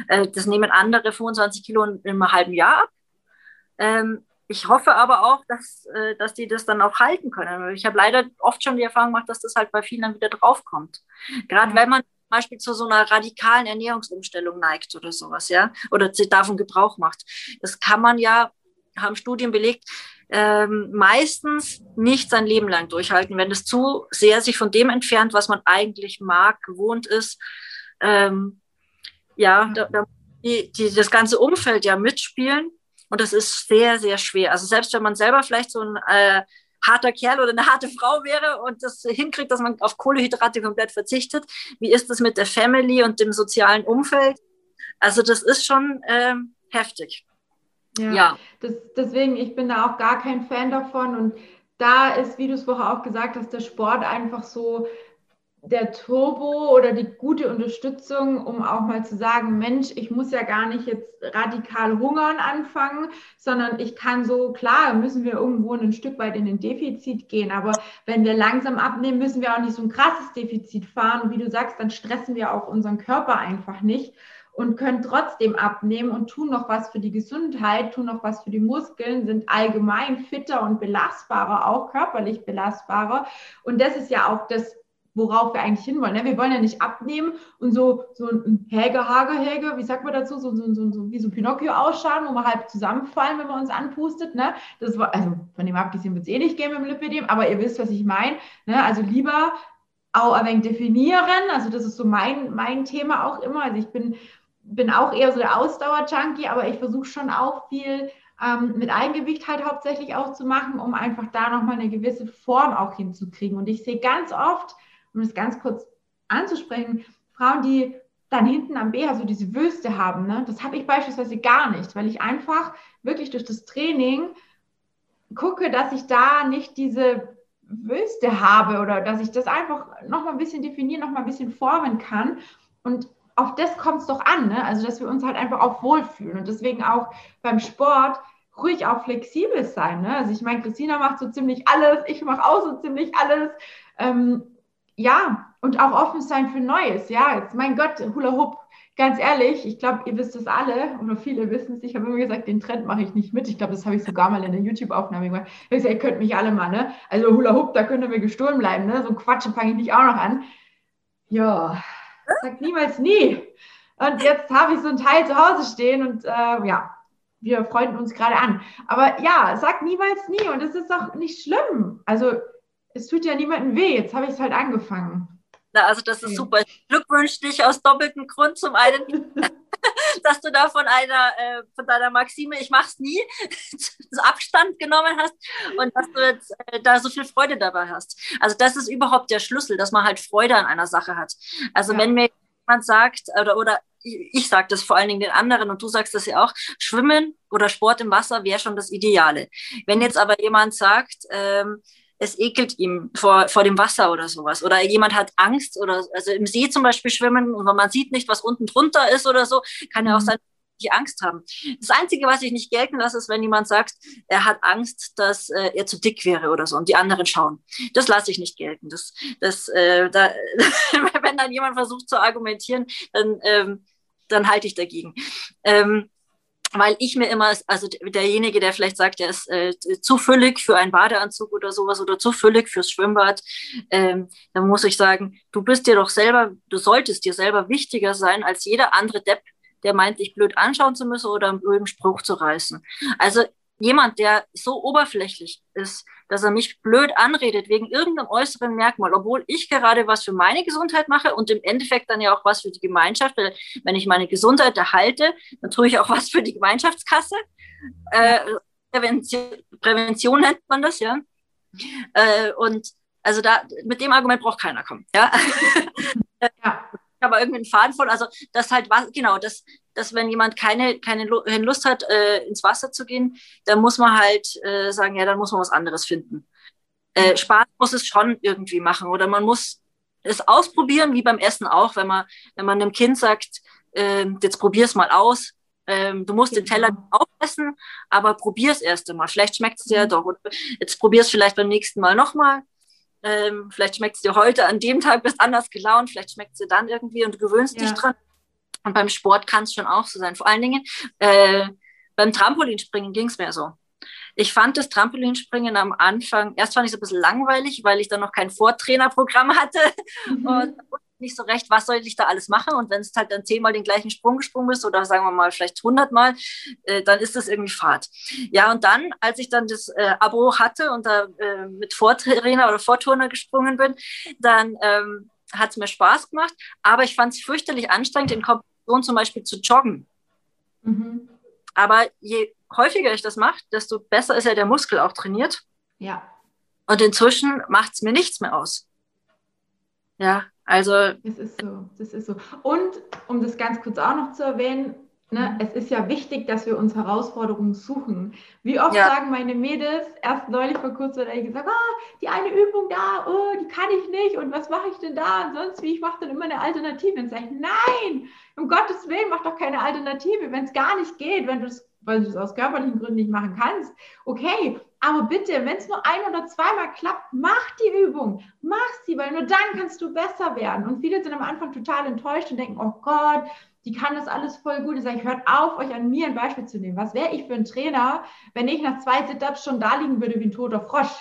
äh, das nehmen andere 25 Kilo in, in einem halben Jahr ab. Ähm, ich hoffe aber auch, dass, äh, dass die das dann auch halten können. Ich habe leider oft schon die Erfahrung gemacht, dass das halt bei vielen dann wieder draufkommt. Gerade wenn man Beispiel zu so einer radikalen Ernährungsumstellung neigt oder sowas, ja, oder davon Gebrauch macht. Das kann man ja, haben Studien belegt, ähm, meistens nicht sein Leben lang durchhalten, wenn es zu sehr sich von dem entfernt, was man eigentlich mag, gewohnt ist. Ähm, ja, da, da die, die, das ganze Umfeld ja mitspielen und das ist sehr, sehr schwer. Also selbst wenn man selber vielleicht so ein äh, harter Kerl oder eine harte Frau wäre und das hinkriegt, dass man auf Kohlehydrate komplett verzichtet, wie ist das mit der Family und dem sozialen Umfeld? Also das ist schon ähm, heftig. Ja, ja. Das, deswegen, ich bin da auch gar kein Fan davon. Und da ist, wie du es vorher auch gesagt hast, der Sport einfach so der Turbo oder die gute Unterstützung, um auch mal zu sagen, Mensch, ich muss ja gar nicht jetzt radikal hungern anfangen, sondern ich kann so, klar, müssen wir irgendwo ein Stück weit in den Defizit gehen, aber wenn wir langsam abnehmen, müssen wir auch nicht so ein krasses Defizit fahren und wie du sagst, dann stressen wir auch unseren Körper einfach nicht und können trotzdem abnehmen und tun noch was für die Gesundheit, tun noch was für die Muskeln, sind allgemein fitter und belastbarer, auch körperlich belastbarer. Und das ist ja auch das, worauf wir eigentlich hinwollen. Ne? Wir wollen ja nicht abnehmen und so, so ein Häge, Hage, Häge, wie sagt man dazu, so, so, so, so wie so Pinocchio ausschauen, wo wir halb zusammenfallen, wenn man uns anpustet. Ne? Das war, also von dem abgesehen wird es eh nicht gehen mit dem Lipidem, aber ihr wisst, was ich meine. Ne? Also lieber auch ein wenig definieren, also das ist so mein, mein Thema auch immer. Also ich bin bin auch eher so der Ausdauer-Junkie, aber ich versuche schon auch viel ähm, mit Eigengewicht halt hauptsächlich auch zu machen, um einfach da nochmal eine gewisse Form auch hinzukriegen. Und ich sehe ganz oft, um es ganz kurz anzusprechen, Frauen, die dann hinten am BH so diese Wüste haben. Ne? Das habe ich beispielsweise gar nicht, weil ich einfach wirklich durch das Training gucke, dass ich da nicht diese Wüste habe oder dass ich das einfach nochmal ein bisschen definieren, nochmal ein bisschen formen kann. Und auf das kommt es doch an, ne? also dass wir uns halt einfach auch wohlfühlen und deswegen auch beim Sport ruhig auch flexibel sein. Ne? Also ich meine, Christina macht so ziemlich alles, ich mache auch so ziemlich alles. Ähm, ja, und auch offen sein für Neues. Ja, jetzt, mein Gott, Hula Hoop, ganz ehrlich, ich glaube, ihr wisst es alle, oder viele wissen es. Ich habe immer gesagt, den Trend mache ich nicht mit. Ich glaube, das habe ich sogar mal in der YouTube-Aufnahme gemacht. Ich habe gesagt, ihr könnt mich alle mal, ne? Also Hula Hoop, da könnt ihr mir gestohlen bleiben, ne? So Quatsch fange ich nicht auch noch an. Ja, Sag niemals nie. Und jetzt habe ich so ein Teil zu Hause stehen und äh, ja, wir freunden uns gerade an. Aber ja, sag niemals nie und es ist doch nicht schlimm. Also es tut ja niemandem weh. Jetzt habe ich es halt angefangen. Na, also das ist super. Ich glückwünsche dich aus doppeltem Grund. Zum einen, dass du da von einer, äh, von deiner Maxime, ich mach's nie, Abstand genommen hast und dass du jetzt äh, da so viel Freude dabei hast. Also das ist überhaupt der Schlüssel, dass man halt Freude an einer Sache hat. Also ja. wenn mir jemand sagt, oder, oder ich sage das vor allen Dingen den anderen und du sagst das ja auch, Schwimmen oder Sport im Wasser wäre schon das Ideale. Wenn jetzt aber jemand sagt, ähm, es ekelt ihm vor, vor dem Wasser oder sowas. Oder jemand hat Angst oder also im See zum Beispiel schwimmen und man sieht nicht, was unten drunter ist oder so, kann ja auch mhm. sein, die Angst haben. Das Einzige, was ich nicht gelten lasse, ist, wenn jemand sagt, er hat Angst, dass äh, er zu dick wäre oder so und die anderen schauen. Das lasse ich nicht gelten. Das, das, äh, da, wenn dann jemand versucht zu argumentieren, dann, ähm, dann halte ich dagegen. Ähm, weil ich mir immer, also derjenige, der vielleicht sagt, er ist äh, zu füllig für einen Badeanzug oder sowas oder zu füllig fürs Schwimmbad, ähm, dann muss ich sagen, du bist dir doch selber, du solltest dir selber wichtiger sein als jeder andere Depp, der meint, dich blöd anschauen zu müssen oder einen blöden Spruch zu reißen. Also jemand, der so oberflächlich ist, dass er mich blöd anredet wegen irgendeinem äußeren Merkmal, obwohl ich gerade was für meine Gesundheit mache und im Endeffekt dann ja auch was für die Gemeinschaft, weil wenn ich meine Gesundheit erhalte, dann tue ich auch was für die Gemeinschaftskasse. Äh, Prävention, Prävention nennt man das, ja. Äh, und also da mit dem Argument braucht keiner kommen, ja. ja aber irgendwie einen Faden voll. Also das halt, genau, das, dass wenn jemand keine, keine Lust hat, äh, ins Wasser zu gehen, dann muss man halt äh, sagen, ja, dann muss man was anderes finden. Äh, mhm. Spaß muss es schon irgendwie machen oder man muss es ausprobieren, wie beim Essen auch, wenn man, wenn man einem Kind sagt, äh, jetzt probier's mal aus, ähm, du musst den Teller genau. aufessen, aber probier's erst einmal. Vielleicht schmeckt es dir ja mhm. doch. Jetzt probier's vielleicht beim nächsten Mal nochmal. Ähm, vielleicht schmeckt es dir heute an dem Tag, bist anders gelaunt, vielleicht schmeckt es dir dann irgendwie und du gewöhnst ja. dich dran. Und beim Sport kann es schon auch so sein. Vor allen Dingen äh, beim Trampolinspringen ging es mir so. Ich fand das Trampolinspringen am Anfang, erst fand ich es ein bisschen langweilig, weil ich dann noch kein Vortrainerprogramm hatte. Mhm. Und nicht so recht, was soll ich da alles machen? Und wenn es halt dann zehnmal den gleichen Sprung gesprungen ist oder sagen wir mal vielleicht hundertmal, äh, dann ist das irgendwie Fahrt. Ja, und dann, als ich dann das äh, Abo hatte und da äh, mit Vortrainer oder Vorturner gesprungen bin, dann ähm, hat es mir Spaß gemacht, aber ich fand es fürchterlich anstrengend, in Kombination zum Beispiel zu joggen. Mhm. Aber je häufiger ich das mache, desto besser ist ja der Muskel auch trainiert. Ja. Und inzwischen macht es mir nichts mehr aus. Ja, also. Das ist so, das ist so. Und um das ganz kurz auch noch zu erwähnen, ne, es ist ja wichtig, dass wir uns Herausforderungen suchen. Wie oft ja. sagen meine Mädels, erst neulich vor kurzem hat gesagt, ah, die eine Übung da, oh, die kann ich nicht und was mache ich denn da und sonst wie, ich mache dann immer eine Alternative. Und sage ich, nein, um Gottes Willen, mach doch keine Alternative, wenn es gar nicht geht, wenn du es weil du es aus körperlichen Gründen nicht machen kannst. Okay, aber bitte, wenn es nur ein oder zweimal klappt, mach die Übung, mach sie, weil nur dann kannst du besser werden. Und viele sind am Anfang total enttäuscht und denken, oh Gott, die kann das alles voll gut. Ich sage, hört auf, euch an mir ein Beispiel zu nehmen. Was wäre ich für ein Trainer, wenn ich nach zwei Sit-Ups schon da liegen würde wie ein toter Frosch?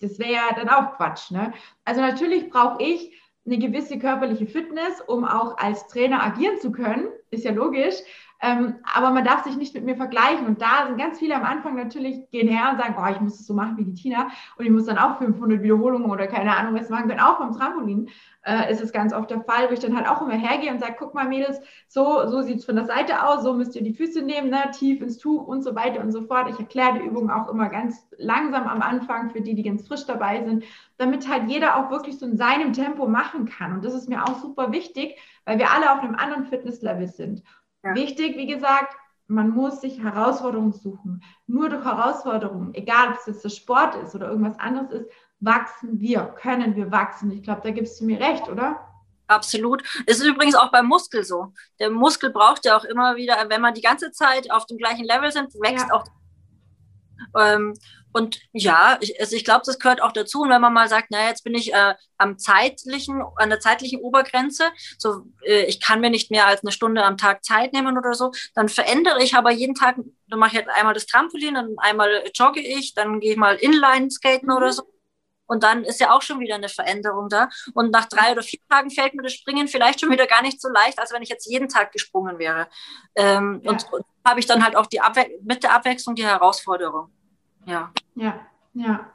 Das wäre ja dann auch Quatsch. Ne? Also natürlich brauche ich eine gewisse körperliche Fitness, um auch als Trainer agieren zu können. Ist ja logisch. Ähm, aber man darf sich nicht mit mir vergleichen. Und da sind ganz viele am Anfang natürlich, gehen her und sagen, oh, ich muss es so machen wie die Tina und ich muss dann auch 500 Wiederholungen oder keine Ahnung was machen können. Auch beim Trampolin äh, ist es ganz oft der Fall, wo ich dann halt auch immer hergehe und sage, guck mal Mädels, so, so sieht es von der Seite aus, so müsst ihr die Füße nehmen, ne, tief ins Tuch und so weiter und so fort. Ich erkläre die Übung auch immer ganz langsam am Anfang für die, die ganz frisch dabei sind, damit halt jeder auch wirklich so in seinem Tempo machen kann. Und das ist mir auch super wichtig, weil wir alle auf einem anderen Fitnesslevel sind. Ja. Wichtig, wie gesagt, man muss sich Herausforderungen suchen. Nur durch Herausforderungen, egal ob es jetzt der Sport ist oder irgendwas anderes ist, wachsen wir, können wir wachsen. Ich glaube, da gibst du mir recht, oder? Absolut. Es ist übrigens auch beim Muskel so. Der Muskel braucht ja auch immer wieder, wenn man die ganze Zeit auf dem gleichen Level sind, wächst ja. auch. Ähm, und ja, ich, also ich glaube, das gehört auch dazu. Und wenn man mal sagt, na, jetzt bin ich äh, am zeitlichen, an der zeitlichen Obergrenze, so äh, ich kann mir nicht mehr als eine Stunde am Tag Zeit nehmen oder so, dann verändere ich aber jeden Tag, dann mache ich halt einmal das Trampolin, dann einmal jogge ich, dann gehe ich mal Inline-Skaten mhm. oder so. Und dann ist ja auch schon wieder eine Veränderung da. Und nach drei oder vier Tagen fällt mir das Springen vielleicht schon wieder gar nicht so leicht, als wenn ich jetzt jeden Tag gesprungen wäre. Ähm, ja. Und, und habe ich dann halt auch die Abwe mit der Abwechslung die Herausforderung. Ja. Ja, ja.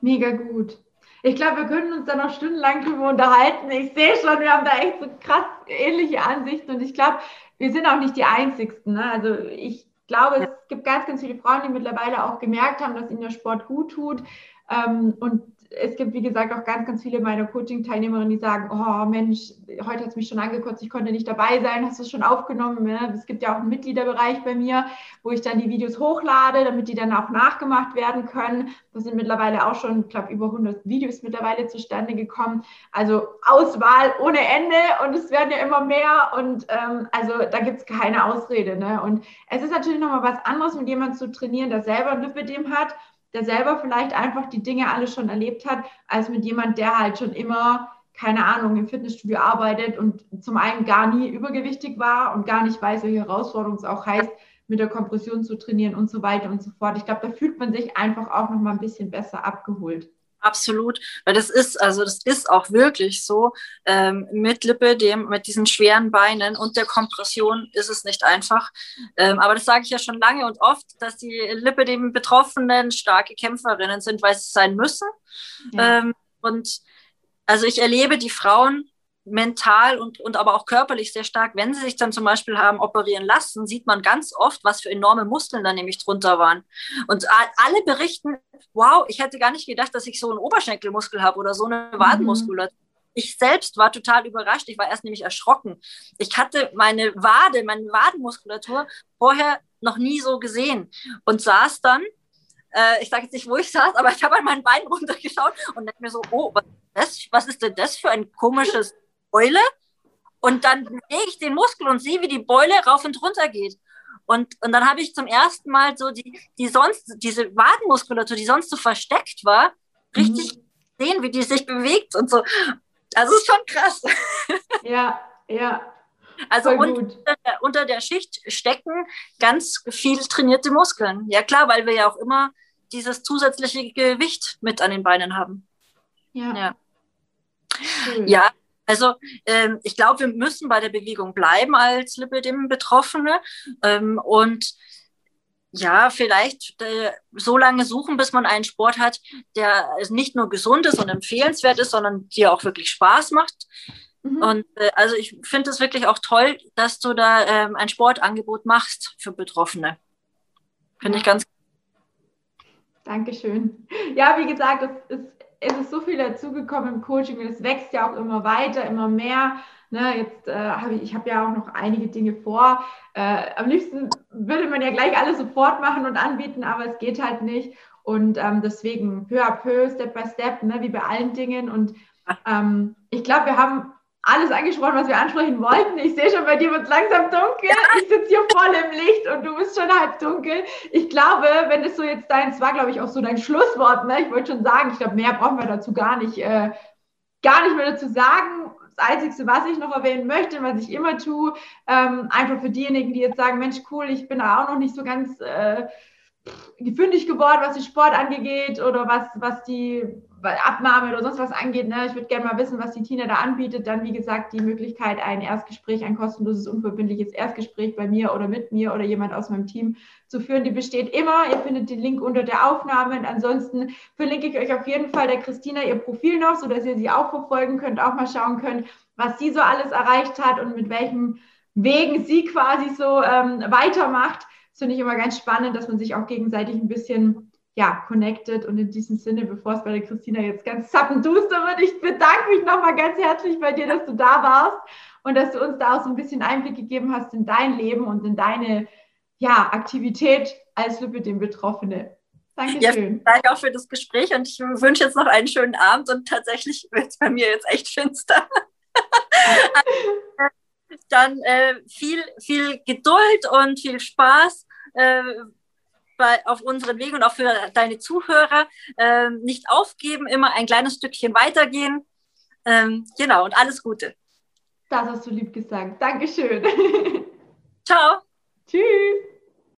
Mega gut. Ich glaube, wir können uns da noch stundenlang drüber unterhalten. Ich sehe schon, wir haben da echt so krass ähnliche Ansichten und ich glaube, wir sind auch nicht die Einzigsten. Ne? Also ich glaube, es gibt ganz, ganz viele Frauen, die mittlerweile auch gemerkt haben, dass ihnen der Sport gut tut. Ähm, und es gibt, wie gesagt, auch ganz, ganz viele meiner Coaching-Teilnehmerinnen, die sagen, oh Mensch, heute hat es mich schon angekotzt, ich konnte nicht dabei sein, hast du es schon aufgenommen? Ja? Es gibt ja auch einen Mitgliederbereich bei mir, wo ich dann die Videos hochlade, damit die dann auch nachgemacht werden können. Da sind mittlerweile auch schon, ich glaube, über 100 Videos mittlerweile zustande gekommen. Also Auswahl ohne Ende und es werden ja immer mehr und ähm, also da gibt es keine Ausrede. Ne? Und es ist natürlich nochmal was anderes, mit jemandem zu trainieren, der selber ein Lipidem hat der selber vielleicht einfach die Dinge alle schon erlebt hat, als mit jemand, der halt schon immer, keine Ahnung, im Fitnessstudio arbeitet und zum einen gar nie übergewichtig war und gar nicht weiß, welche Herausforderung es auch heißt, mit der Kompression zu trainieren und so weiter und so fort. Ich glaube, da fühlt man sich einfach auch noch mal ein bisschen besser abgeholt. Absolut, weil das ist, also das ist auch wirklich so. Ähm, mit Lippe, dem, mit diesen schweren Beinen und der Kompression ist es nicht einfach. Ähm, aber das sage ich ja schon lange und oft, dass die Lippe dem Betroffenen starke Kämpferinnen sind, weil sie sein müssen. Ja. Ähm, und also ich erlebe die Frauen mental und, und aber auch körperlich sehr stark. Wenn sie sich dann zum Beispiel haben operieren lassen, sieht man ganz oft, was für enorme Muskeln da nämlich drunter waren. Und alle berichten, wow, ich hätte gar nicht gedacht, dass ich so einen Oberschenkelmuskel habe oder so eine mhm. Wadenmuskulatur. Mhm. Ich selbst war total überrascht. Ich war erst nämlich erschrocken. Ich hatte meine Wade, meine Wadenmuskulatur vorher noch nie so gesehen und saß dann äh, ich sage jetzt nicht, wo ich saß, aber ich habe an meinen Bein runtergeschaut und dachte mir so, oh, was ist, das? was ist denn das für ein komisches Beule und dann bewege ich den Muskel und sehe, wie die Beule rauf und runter geht. Und, und dann habe ich zum ersten Mal so die, die sonst, diese Wadenmuskulatur, die sonst so versteckt war, richtig mhm. sehen, wie die sich bewegt und so. Also ist schon krass. Ja, ja. Also unter der, unter der Schicht stecken ganz viel trainierte Muskeln. Ja klar, weil wir ja auch immer dieses zusätzliche Gewicht mit an den Beinen haben. Ja. Ja, ja also ähm, ich glaube, wir müssen bei der Bewegung bleiben als Lipidem-Betroffene ähm, und ja, vielleicht äh, so lange suchen, bis man einen Sport hat, der nicht nur gesund ist und empfehlenswert ist, sondern dir auch wirklich Spaß macht. Mhm. Und äh, also ich finde es wirklich auch toll, dass du da ähm, ein Sportangebot machst für Betroffene. Finde ich ganz. Dankeschön. Ja, wie gesagt, es ist es ist so viel dazugekommen im Coaching und es wächst ja auch immer weiter, immer mehr. Ne, jetzt äh, habe ich, ich habe ja auch noch einige Dinge vor. Äh, am liebsten würde man ja gleich alles sofort machen und anbieten, aber es geht halt nicht. Und ähm, deswegen peu à peu, Step by Step, ne, wie bei allen Dingen. Und ähm, ich glaube, wir haben alles angesprochen, was wir ansprechen wollten. Ich sehe schon, bei dir wird es langsam dunkel. Ich sitze hier voll im Licht und du bist schon halb dunkel. Ich glaube, wenn es so jetzt dein, es war, glaube ich, auch so dein Schlusswort, ne? Ich wollte schon sagen, ich glaube, mehr brauchen wir dazu gar nicht, äh, gar nicht mehr dazu sagen. Das Einzige, was ich noch erwähnen möchte, was ich immer tue, ähm, einfach für diejenigen, die jetzt sagen, Mensch, cool, ich bin auch noch nicht so ganz äh, fündig geworden, was den Sport angeht oder was, was die Abnahme oder sonst was angeht. Ne? Ich würde gerne mal wissen, was die Tina da anbietet. Dann, wie gesagt, die Möglichkeit, ein Erstgespräch, ein kostenloses, unverbindliches Erstgespräch bei mir oder mit mir oder jemand aus meinem Team zu führen. Die besteht immer. Ihr findet den Link unter der Aufnahme. Und ansonsten verlinke ich euch auf jeden Fall der Christina ihr Profil noch, sodass ihr sie auch verfolgen könnt, auch mal schauen könnt, was sie so alles erreicht hat und mit welchen Wegen sie quasi so ähm, weitermacht. Das finde ich immer ganz spannend, dass man sich auch gegenseitig ein bisschen ja, connected. Und in diesem Sinne, bevor es bei der Christina jetzt ganz zappenduster wird, ich bedanke mich nochmal ganz herzlich bei dir, dass du da warst und dass du uns da auch so ein bisschen Einblick gegeben hast in dein Leben und in deine ja, Aktivität als Lipidem-Betroffene. Dankeschön. Ja, danke auch für das Gespräch und ich wünsche jetzt noch einen schönen Abend und tatsächlich wird es bei mir jetzt echt finster. Dann äh, viel, viel Geduld und viel Spaß. Äh, bei, auf unseren Weg und auch für deine Zuhörer ähm, nicht aufgeben, immer ein kleines Stückchen weitergehen. Ähm, genau, und alles Gute. Das hast du lieb gesagt. Dankeschön. Ciao. Tschüss.